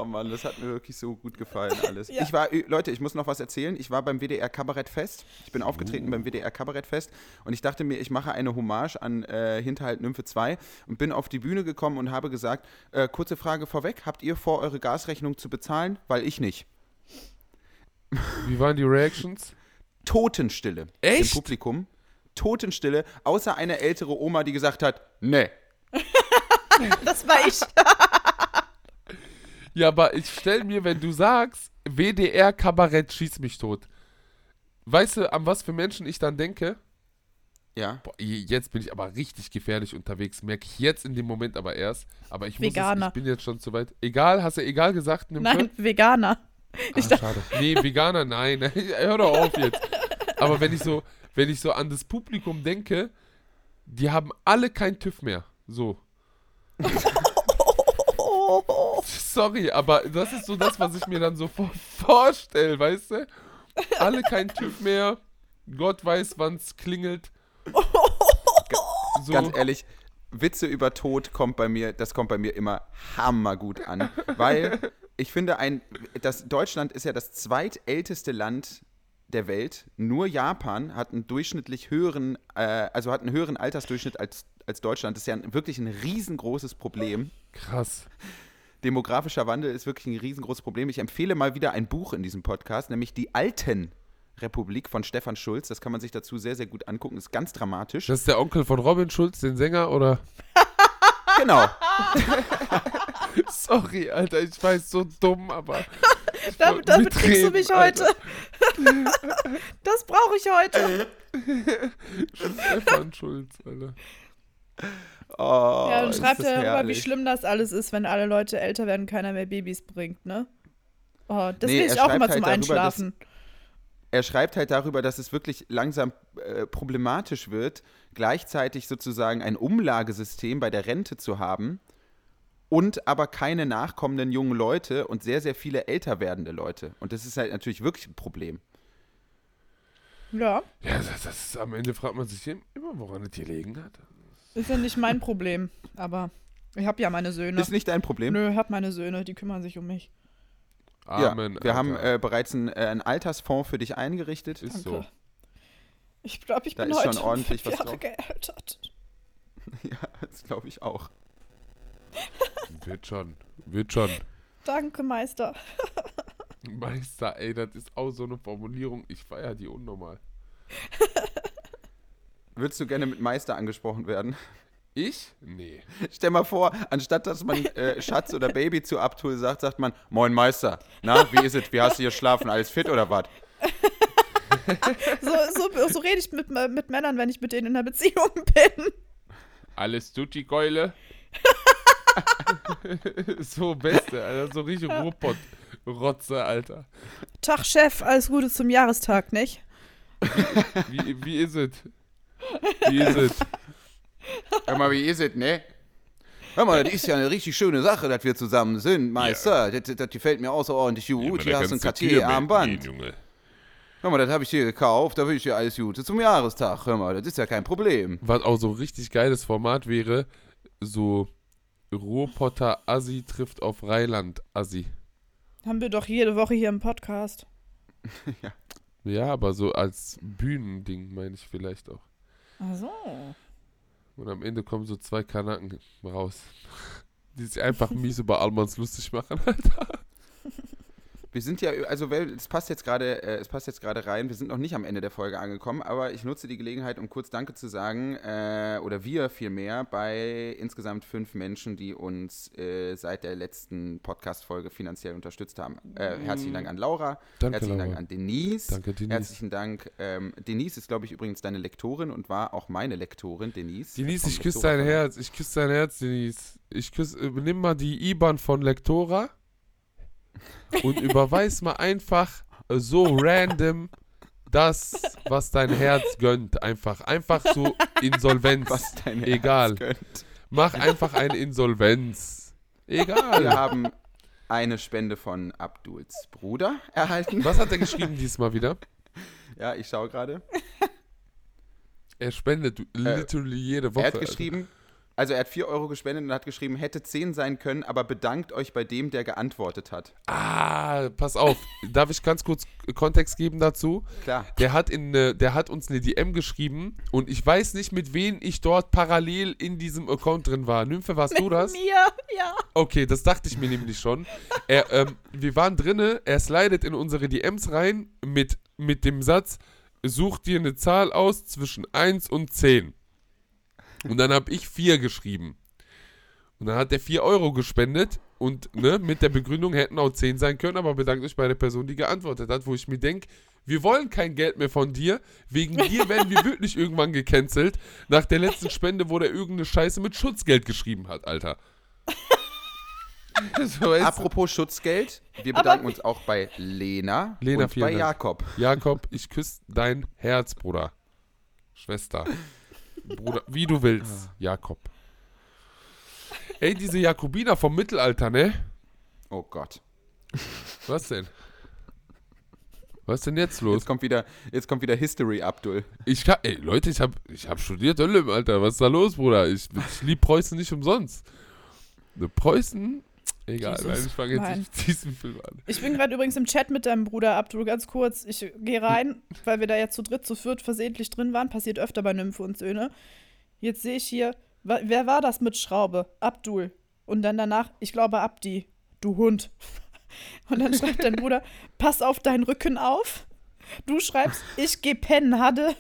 Oh Mann, das hat mir wirklich so gut gefallen alles. Ja. Ich war, Leute, ich muss noch was erzählen. Ich war beim WDR Kabarettfest. Ich bin aufgetreten beim WDR Kabarettfest und ich dachte mir, ich mache eine Hommage an äh, Hinterhalt Nymphe 2 und bin auf die Bühne gekommen und habe gesagt, äh, kurze Frage vorweg, habt ihr vor, eure Gasrechnung zu bezahlen? Weil ich nicht. Wie waren die Reactions? Totenstille Echt? im Publikum. Totenstille, außer eine ältere Oma, die gesagt hat, nee. Das war ich. Ja, aber ich stell mir, wenn du sagst, WDR Kabarett schieß mich tot. Weißt du, an was für Menschen ich dann denke? Ja. Boah, je- jetzt bin ich aber richtig gefährlich unterwegs, merke ich jetzt in dem Moment aber erst. Aber ich muss es, Veganer. ich bin jetzt schon zu weit. Egal, hast du egal gesagt? Nein, Veganer. Ah, schade. Nee, Veganer, nein. Hör doch auf jetzt. Aber wenn ich so, wenn ich so an das Publikum denke, die haben alle kein TÜV mehr. So. Sorry, aber das ist so das, was ich mir dann so vor vorstelle, weißt du? Alle kein TÜV mehr. Gott weiß, wann's klingelt. So. Ganz ehrlich, Witze über Tod kommt bei mir, das kommt bei mir immer hammergut an, weil ich finde ein, das Deutschland ist ja das zweitälteste Land der Welt. Nur Japan hat einen durchschnittlich höheren, äh, also hat einen höheren Altersdurchschnitt als, als Deutschland. Das ist ja ein, wirklich ein riesengroßes Problem. Krass. Demografischer Wandel ist wirklich ein riesengroßes Problem. Ich empfehle mal wieder ein Buch in diesem Podcast, nämlich Die Alten Republik von Stefan Schulz. Das kann man sich dazu sehr, sehr gut angucken. Ist ganz dramatisch. Das ist der Onkel von Robin Schulz, den Sänger, oder? genau. Sorry, Alter, ich weiß, so dumm, aber. Damit, damit kriegst du mich Alter. heute. Das brauche ich heute. Stefan Schulz, Alter. Oh, ja, und ist schreibt ja darüber, wie schlimm das alles ist, wenn alle Leute älter werden, keiner mehr Babys bringt, ne? Oh, das Nee, will ich er auch immer schreibt zum halt darüber, dass- Einschlafen. Er schreibt halt darüber, dass es wirklich langsam äh, problematisch wird, gleichzeitig sozusagen ein Umlagesystem bei der Rente zu haben und aber keine nachkommenden jungen Leute und sehr, sehr viele älter werdende Leute. Und das ist halt natürlich wirklich ein Problem. Ja, Ja, das, das ist, am Ende fragt man sich immer, woran es gelegen hat. Ist ja nicht mein Problem. Aber ich habe ja meine Söhne. Ist nicht dein Problem? Nö, ich habe meine Söhne, die kümmern sich um mich. Ja, Amen. wir haben Alter. äh, bereits einen, äh, einen Altersfonds für dich eingerichtet. Ist Danke. so. Ich glaube, ich Da bin ist schon heute ordentlich fünf was Jahre drauf. gealtert. Ja, das glaube ich auch. Wird schon. Wird schon. Danke, Meister. Meister, ey, das ist auch so eine Formulierung. Ich feier die unnormal. Würdest du gerne mit Meister angesprochen werden? Ich? Nee. Stell mal vor, anstatt dass man äh, Schatz oder Baby zu Abtul sagt, sagt man, Moin Meister. Na, wie ist es? Wie hast du hier schlafen? Alles fit oder was? So, so, so rede ich mit, mit Männern, wenn ich mit denen in einer Beziehung bin. Alles tutti Keule. so beste, Alter. So richtig Ruhrpott-Rotze, Alter. Tag, Chef, alles Gute zum Jahrestag, nicht? Wie, wie ist es? Wie ist es? Hör mal, wie ist es, ne? Hör mal, das ist ja eine richtig schöne Sache, dass wir zusammen sind, Meister. Das, das gefällt mir außerordentlich gut. Hier hast du ein Cartier-Armband. Hör mal, das habe ich dir gekauft, da will ich dir alles Gute zum Jahrestag. Hör mal, das ist ja kein Problem. Was auch so ein richtig geiles Format wäre, so Ruhrpotter Assi trifft auf Rheinland Assi. Haben wir doch jede Woche hier im Podcast. Ja, aber so als Bühnending meine ich vielleicht auch. Ach so. Und am Ende kommen so zwei Kanaken raus. Die sich einfach mies über Almans lustig machen, Alter. Wir sind ja, also es passt jetzt gerade, äh, es passt jetzt gerade rein. Wir sind noch nicht am Ende der Folge angekommen, aber ich nutze die Gelegenheit, um kurz Danke zu sagen, äh, oder wir vielmehr, bei insgesamt fünf Menschen, die uns äh, seit der letzten Podcast-Folge finanziell unterstützt haben. Äh, herzlichen Dank an Laura, Danke, herzlichen Laura. Dank an Denise. Danke, Denise. Herzlichen Dank. Ähm, Denise ist, glaube ich, übrigens deine Lektorin und war auch meine Lektorin, Denise. Denise, ich küsse dein. Herz. Ich küsse dein Herz, Denise. Ich küsse, äh, nimm mal die IBAN von Lektora und überweis mal einfach äh, so random das, was dein Herz gönnt. Einfach. Einfach so Insolvenz. Was dein Egal. Herz gönnt. Mach einfach eine Insolvenz. Wir Egal. haben eine Spende von Abduls Bruder erhalten. Was hat er geschrieben diesmal wieder? Ja, ich schaue gerade. Er spendet literally jede Woche. Er hat geschrieben, also er hat 4 Euro gespendet und hat geschrieben, hätte 10 sein können, aber bedankt euch bei dem, der geantwortet hat. Ah, pass auf. Darf ich ganz kurz Kontext geben dazu? Klar. Der hat, in, der hat uns eine DM geschrieben und ich weiß nicht, mit wem ich dort parallel in diesem Account drin war. Nymphe, warst du das? Mir, ja. Okay, das dachte ich mir nämlich schon. Er, ähm, wir waren drinne, er slidet in unsere DMs rein mit, mit dem Satz, such dir eine Zahl aus zwischen 1 und 10. Und dann habe ich 4 geschrieben. Und dann hat er 4 Euro gespendet und ne, mit der Begründung hätten auch 10 sein können, aber bedankt euch bei der Person, die geantwortet hat, wo ich mir denke, wir wollen kein Geld mehr von dir. Wegen dir werden wir wirklich irgendwann gecancelt. Nach der letzten Spende, wo der irgendeine Scheiße mit Schutzgeld geschrieben hat, Alter. so? Apropos Schutzgeld, wir Aber bedanken wie- uns auch bei Lena, Lena, und bei Dank. Jakob. Jakob, ich küsse dein Herz, Bruder. Schwester. Bruder, wie du willst, Jakob. Ey, diese Jakobiner vom Mittelalter, ne? Oh Gott. Was denn? Was denn jetzt los? Jetzt kommt wieder, jetzt kommt wieder History, Abdul. Ich kann, ey, Leute, ich hab, ich hab studiert Hölle, Alter. Was ist da los, Bruder? Ich, ich lieb Preußen nicht umsonst. Ne, Preußen? Egal, Jesus, nein, ich fange jetzt nein. diesem Film an. Ich bin gerade übrigens im Chat mit deinem Bruder Abdul, ganz kurz. Ich gehe rein, weil wir da jetzt zu dritt, zu viert versehentlich drin waren. Passiert öfter bei Nymphe und Söhne. Jetzt sehe ich hier, wer war das mit Schraube? Abdul. Und dann danach, ich glaube Abdi, du Hund. Und dann schreibt dein Bruder, pass auf deinen Rücken auf. Du schreibst, ich geh pennen, Hadde.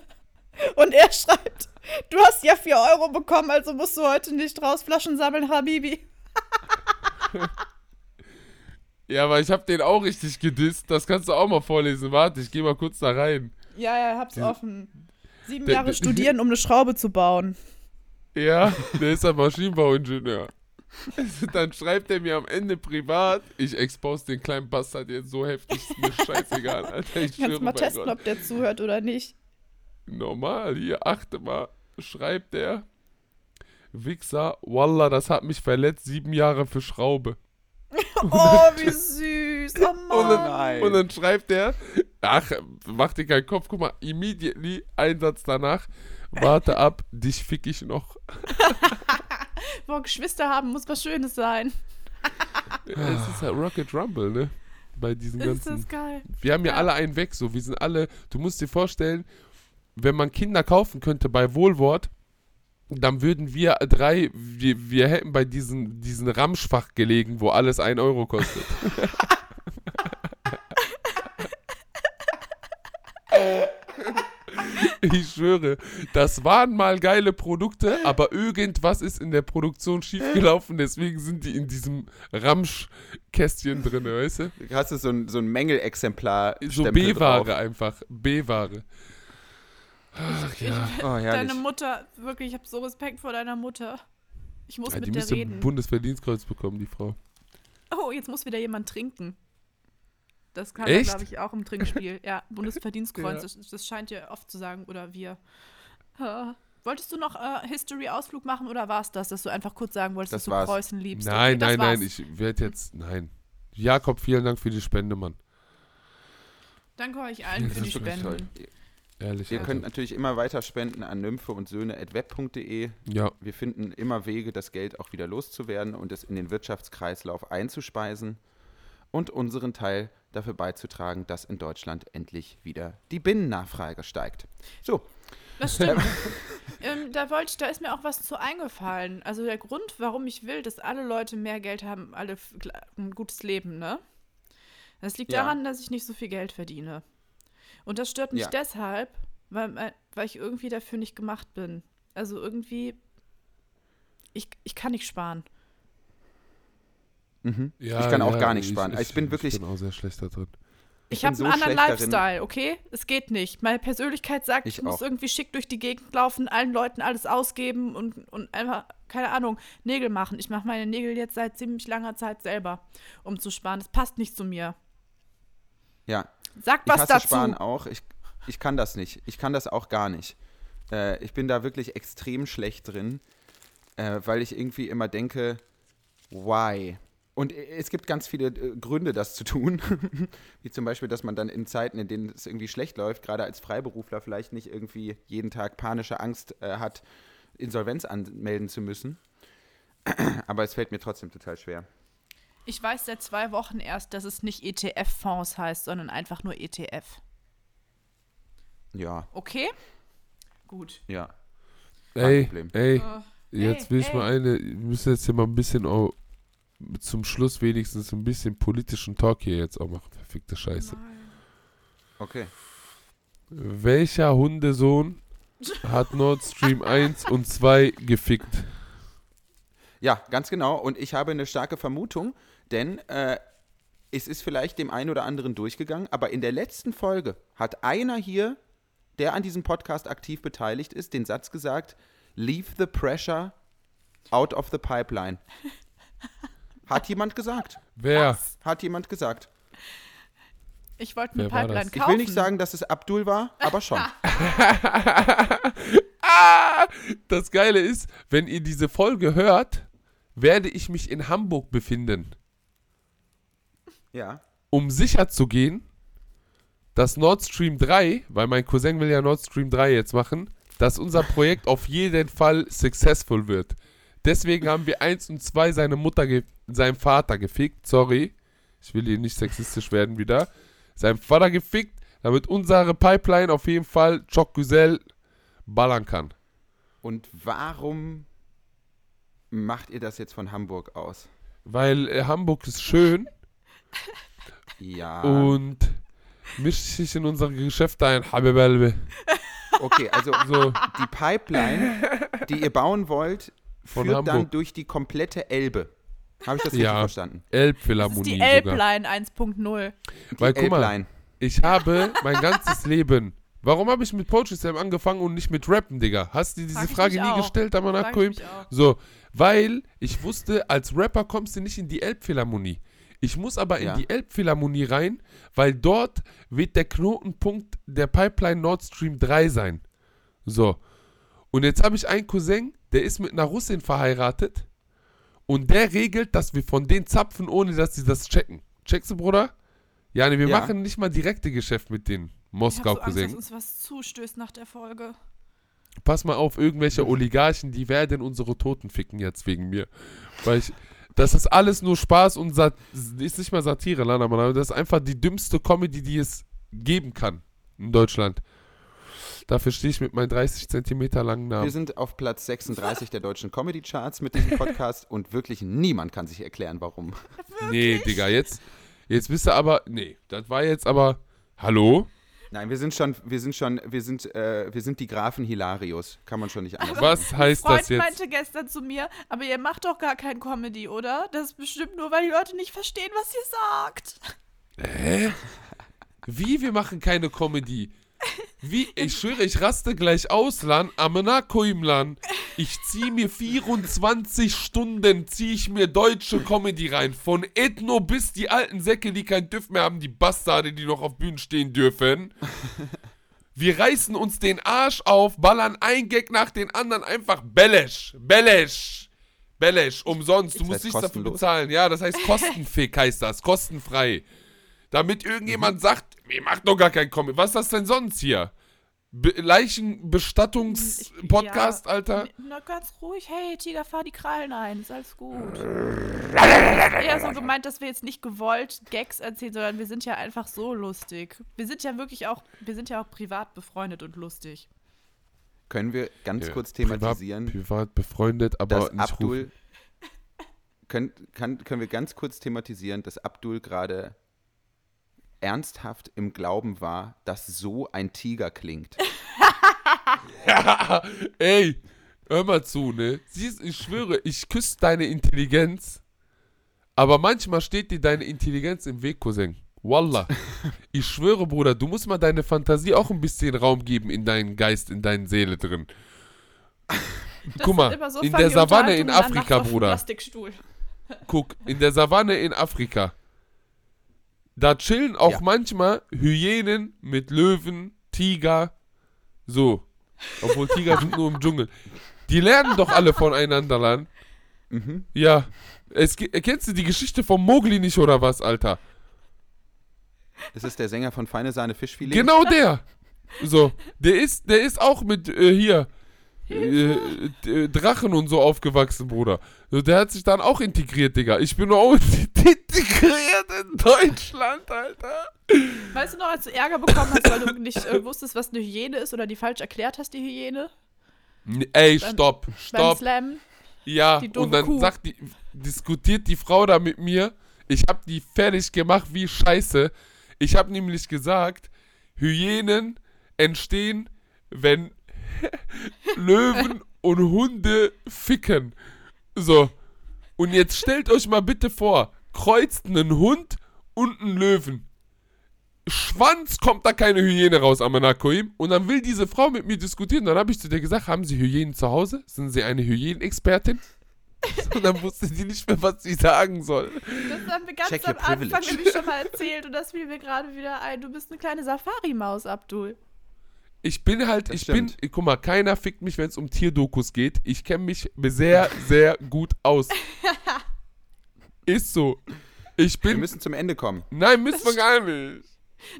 Und er schreibt, du hast ja 4 Euro bekommen, also musst du heute nicht raus Flaschen sammeln, Habibi. Ja, aber ich hab den auch richtig gedisst. Das kannst du auch mal vorlesen. Warte, ich gehe mal kurz da rein. Ja, ja, hab's Diese- offen. Sieben Der- Jahre der- studieren, um eine Schraube zu bauen. Ja, der ist ein Maschinenbauingenieur. Dann schreibt er mir am Ende privat, ich expose den kleinen Bastard jetzt so heftig, ist mir scheißegal, Alter. Ich Kannst mal testen, Gott. ob der zuhört oder nicht. Normal, hier, achte mal, schreibt er, Wichser, Wallah, das hat mich verletzt, sieben Jahre für Schraube. Oh, wie süß. Oh Und Mann. dann, Nein. und dann schreibt er, ach, mach dir keinen Kopf, guck mal, immediately, Einsatz danach, warte ab, dich fick ich noch. Boah, Geschwister haben muss was Schönes sein. es ist halt Rocket Rumble, ne? Bei diesen Ist ganzen... das geil. Wir haben ja, Ja. alle einen weg, so. Wir sind alle, du musst dir vorstellen, wenn man Kinder kaufen könnte bei Wohlwort, dann würden wir drei, wir, wir hätten bei diesem diesen Ramschfach gelegen, wo alles 1 Euro kostet. Ich schwöre, das waren mal geile Produkte, aber irgendwas ist in der Produktion schiefgelaufen, deswegen sind die in diesem Ramschkästchen drin, weißt du? Hast du so ein, so ein Mängelexemplar. So B-Ware einfach, B-Ware. Ach ja. Oh, herrlich. Deine Mutter, wirklich, ich habe so Respekt vor deiner Mutter. Ich muss ja die mit der müsste reden. ein Bundesverdienstkreuz bekommen, die Frau. Oh, jetzt muss wieder jemand trinken. Das kann Echt? glaube ich, auch im Trinkspiel. Ja, Bundesverdienstkreuz, Ja. das, das scheint ihr oft zu sagen, oder wir. Äh, wolltest du noch äh, History-Ausflug machen oder war es das, dass du einfach kurz sagen wolltest, Das dass du war's. Preußen liebst? Nein, okay, nein, nein, ich werde jetzt, nein. Jakob, vielen Dank für die Spende, Mann. Danke euch allen Das für die Spenden. Ehrlich. Ihr Alter. könnt natürlich immer weiter spenden an nymphe und Söhne.web.de. Ja, Wir finden immer Wege, das Geld auch wieder loszuwerden und es in den Wirtschaftskreislauf einzuspeisen und unseren Teil dafür beizutragen, dass in Deutschland endlich wieder die Binnennachfrage steigt. So, Das stimmt. ähm, da, wollte ich, da ist mir auch was zu eingefallen. Also der Grund, warum ich will, dass alle Leute mehr Geld haben, alle ein gutes Leben, ne? Das liegt Ja. daran, dass ich nicht so viel Geld verdiene. Und das stört mich Ja. deshalb, weil, äh, weil ich irgendwie dafür nicht gemacht bin. Also irgendwie, ich, ich kann nicht sparen. mhm. ja, ich kann auch ja, gar nicht sparen. Ich, bin wirklich, Ich bin auch sehr schlecht da drin. Ich, bin habe so einen anderen schlecht darin. Lifestyle, okay? Es geht nicht. Meine Persönlichkeit sagt, ich, Ich muss auch. irgendwie schick durch die Gegend laufen, allen Leuten alles ausgeben und, und einfach, keine Ahnung, Nägel machen. Ich mache meine Nägel jetzt seit ziemlich langer Zeit selber, um zu sparen. Das passt nicht zu mir. ja, Sag ich was hasse dazu. Sparen auch. Ich, ich kann das nicht. Ich kann das auch gar nicht. Äh, ich bin da wirklich extrem schlecht drin, äh, weil ich irgendwie immer denke, why? Und es gibt ganz viele äh, Gründe, das zu tun. Wie zum Beispiel, dass man dann in Zeiten, in denen es irgendwie schlecht läuft, gerade als Freiberufler vielleicht nicht irgendwie jeden Tag panische Angst äh, hat, Insolvenz anmelden zu müssen. Aber es fällt mir trotzdem total schwer. Ich weiß seit zwei Wochen erst, dass es nicht ETF-Fonds heißt, sondern einfach nur ETF. Ja, Okay? Gut. ja. Ey, ey, Äh, jetzt ey, will ich ey. mal eine, wir müssen jetzt hier mal ein bisschen auch zum Schluss wenigstens ein bisschen politischen Talk hier jetzt auch machen. Verfickte Scheiße. Okay. Welcher Hundesohn hat Nord Stream 1 und 2 gefickt? Ja, ganz genau. Und ich habe eine starke Vermutung, denn äh, es ist vielleicht dem einen oder anderen durchgegangen, aber in der letzten Folge hat einer hier, der an diesem Podcast aktiv beteiligt ist, den Satz gesagt, leave the pressure out of the pipeline. Hat jemand gesagt. Wer? Hat jemand gesagt. Ich wollte eine Wer Pipeline das? kaufen. Ich will nicht sagen, dass es Abdul war, aber schon. Ah, das Geile ist, wenn ihr diese Folge hört, werde ich mich in Hamburg befinden, Ja. um sicher zu gehen, dass Nord Stream 3, weil mein Cousin will ja Nord Stream 3 jetzt machen, dass unser Projekt auf jeden Fall successful wird. Deswegen haben wir 1 und 2 seine Mutter, seinem Vater gefickt. Sorry, ich will hier nicht sexistisch werden wieder. Seinem Vater gefickt, damit unsere Pipeline auf jeden Fall Choc Güzel ballern kann. Und warum macht ihr das jetzt von Hamburg aus? Weil äh, Hamburg ist schön Ja. und mischt sich in unsere Geschäfte ein. Habibalbe. Okay, also So, die Pipeline, die ihr bauen wollt, Von führt dann Hamburg. durch die komplette Elbe. Habe ich das richtig Ja. verstanden? Das ist Elbphilharmonie die. Elbline 1.0. Die Weil, guck mal, Elbline. Ich habe mein ganzes Leben. Warum habe ich mit Poetry Slam angefangen und nicht mit Rappen, Digga? Hast du diese Frag Frage nie auch. gestellt, mich auch. So, weil ich wusste, als Rapper kommst du nicht in die Elbphilharmonie. Ich muss aber Ja. in die Elbphilharmonie rein, weil dort wird der Knotenpunkt der Pipeline Nord Stream 3 sein. So. Und jetzt habe ich einen Cousin, der ist mit einer Russin verheiratet und der regelt, dass wir von denen zapfen, ohne dass sie das checken. Checkst du, Bruder? Ja, nee, wir Ja. machen nicht mal direkte Geschäft mit den Ich habe so Angst, dass Cousins. uns was zustößt nach der Folge. Pass mal auf, irgendwelche Oligarchen, die werden unsere Toten ficken jetzt wegen mir. Weil ich, das ist alles nur Spaß und Sat ist nicht mal Satire, Lana, Mann, aber das ist einfach die dümmste Comedy, die es geben kann in Deutschland. Dafür stehe ich mit meinen 30 Zentimeter langen Wir Namen. sind auf Platz 36 der deutschen Comedy Charts mit diesem Podcast und wirklich niemand kann sich erklären, warum. Nee, Digga, jetzt, jetzt bist du aber. Nee, das war jetzt aber. Hallo? Nein, wir sind schon, wir sind schon, wir sind, äh, wir sind die Grafen Hilarius. Kann man schon nicht anders Was sagen. heißt Freund das jetzt? meinte gestern zu mir, aber ihr macht doch gar kein Comedy, oder? Das ist bestimmt nur, weil die Leute nicht verstehen, was ihr sagt. Hä? Wie? Wir machen keine Comedy. Wie? Ich schwöre, ich raste gleich aus, Lan. Amenakoim, Lan. Ich zieh mir 24 Stunden, zieh ich mir deutsche Comedy rein. Von Ethno bis die alten Säcke, die kein TÜV mehr haben, die Bastarde, die noch auf Bühnen stehen dürfen. Wir reißen uns den Arsch auf, ballern ein Gag nach den anderen, einfach Bellesch, Bellesch, Bellesch, umsonst. Du Das musst nichts dafür bezahlen. Ja, das heißt kostenfick heißt das, kostenfrei. Damit irgendjemand sagt, ihr macht doch gar kein Comedy. Was ist das denn sonst hier? Be Leichenbestattungs-Podcast, Ja, Alter? Na, ganz ruhig. Hey, Tiger, fahr die Krallen ein. Ist alles gut. Eher so gemeint, dass wir jetzt nicht gewollt Gags erzählen, sondern wir sind ja einfach so lustig. Wir sind ja wirklich auch, wir sind ja auch privat befreundet und lustig. Können wir ganz Ja, kurz privat, thematisieren, privat befreundet, aber dass nicht. Abdul, können, kann, können wir ganz kurz thematisieren, dass Abdul gerade ernsthaft im Glauben war, dass so ein Tiger klingt. Ja, ey, hör mal zu, ne? Siehst, ich schwöre, ich küsse deine Intelligenz, aber manchmal steht dir deine Intelligenz im Weg, Cousin. Wallah. Ich schwöre, Bruder, du musst mal deine Fantasie auch ein bisschen Raum geben in deinen Geist, in deine Seele drin. Das Guck mal, so in der Savanne in Afrika, Bruder. Guck, in der Savanne in Afrika. Da chillen auch Ja. manchmal Hyänen mit Löwen, Tiger, so. Obwohl Tiger sind nur im Dschungel. Die lernen doch alle voneinander, Lan. Mhm. Ja. Es, kennst du die Geschichte von Mowgli nicht oder was, Alter? Das ist der Sänger von Feine Sahne Fischfilet. Genau der. So, der ist, der ist auch mit äh, hier äh, äh, Drachen und so aufgewachsen, Bruder. Der hat sich dann auch integriert, Digga. Ich bin auch integriert in Deutschland, Alter. Weißt du noch, als du Ärger bekommen hast, weil du nicht äh, wusstest, was eine Hyäne ist oder die falsch erklärt hast, die Hyäne? N- Ey, Beim- stopp, Beim stopp. Slam? Ja, und dann Kuh. sagt die, diskutiert die Frau da mit mir. Ich hab die fertig gemacht wie Scheiße. Ich hab nämlich gesagt, Hyänen entstehen, wenn Löwen und Hunde ficken. So. Und jetzt stellt euch mal bitte vor, kreuzt einen Hund und einen Löwen. Schwanz kommt da keine Hyäne raus, Amanakoim. Und dann will diese Frau mit mir diskutieren. Dann habe ich zu dir gesagt, haben Sie Hyänen zu Hause? Sind Sie eine Hyänenexpertin? Und dann wusste sie nicht mehr, was sie sagen soll. Das haben wir ganz Check am Anfang nämlich schon mal erzählt und das fiel mir gerade wieder ein. Du bist eine kleine Safari-Maus, Abdul. Ich bin halt, Das ich stimmt. bin, guck mal, keiner fickt mich, wenn es um Tierdokus geht. Ich kenne mich sehr, sehr gut aus. Ist so. Ich Wir bin, müssen zum Ende kommen. nein, müssen wir gar nicht.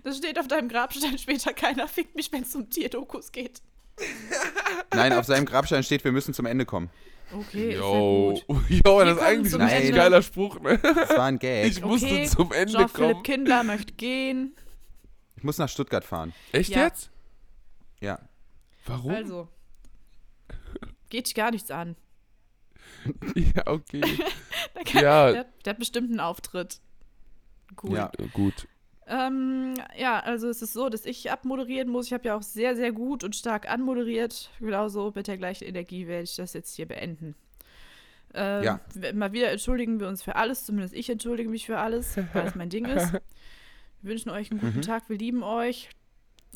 Das steht auf deinem Grabstein später. Keiner fickt mich, wenn es um Tierdokus geht. Nein, auf seinem Grabstein steht, wir müssen zum Ende kommen. Okay, Jo, ist jo, das Wir ist eigentlich ein Ende. geiler Spruch, ne? Das war ein Gag. Ich musste Okay, zum Ende kommen. Kindler möchte gehen. Ich muss nach Stuttgart fahren. Echt Ja. jetzt? Ja. Warum? Also. Geht dich gar nichts an. Ja, okay. Der, kann, Ja. der, der hat bestimmt einen Auftritt. Cool. Ja. Äh, Gut. Ähm, ja, also es ist so, dass ich abmoderieren muss. Ich habe ja auch sehr, sehr gut und stark anmoderiert. Genauso mit der gleichen Energie werde ich das jetzt hier beenden. Ähm, Ja. Mal wieder entschuldigen wir uns für alles, zumindest ich entschuldige mich für alles, weil es mein Ding ist. Wir wünschen euch einen guten Mhm. Tag, wir lieben euch.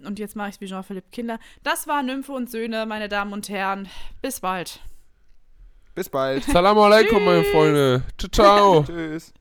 Und jetzt mache ich es wie Jean-Philippe Kinder. Das war Nymphe und Söhne, meine Damen und Herren. Bis bald. Bis bald. Salam alaikum, meine Freunde. Ciao, ciao. Tschüss.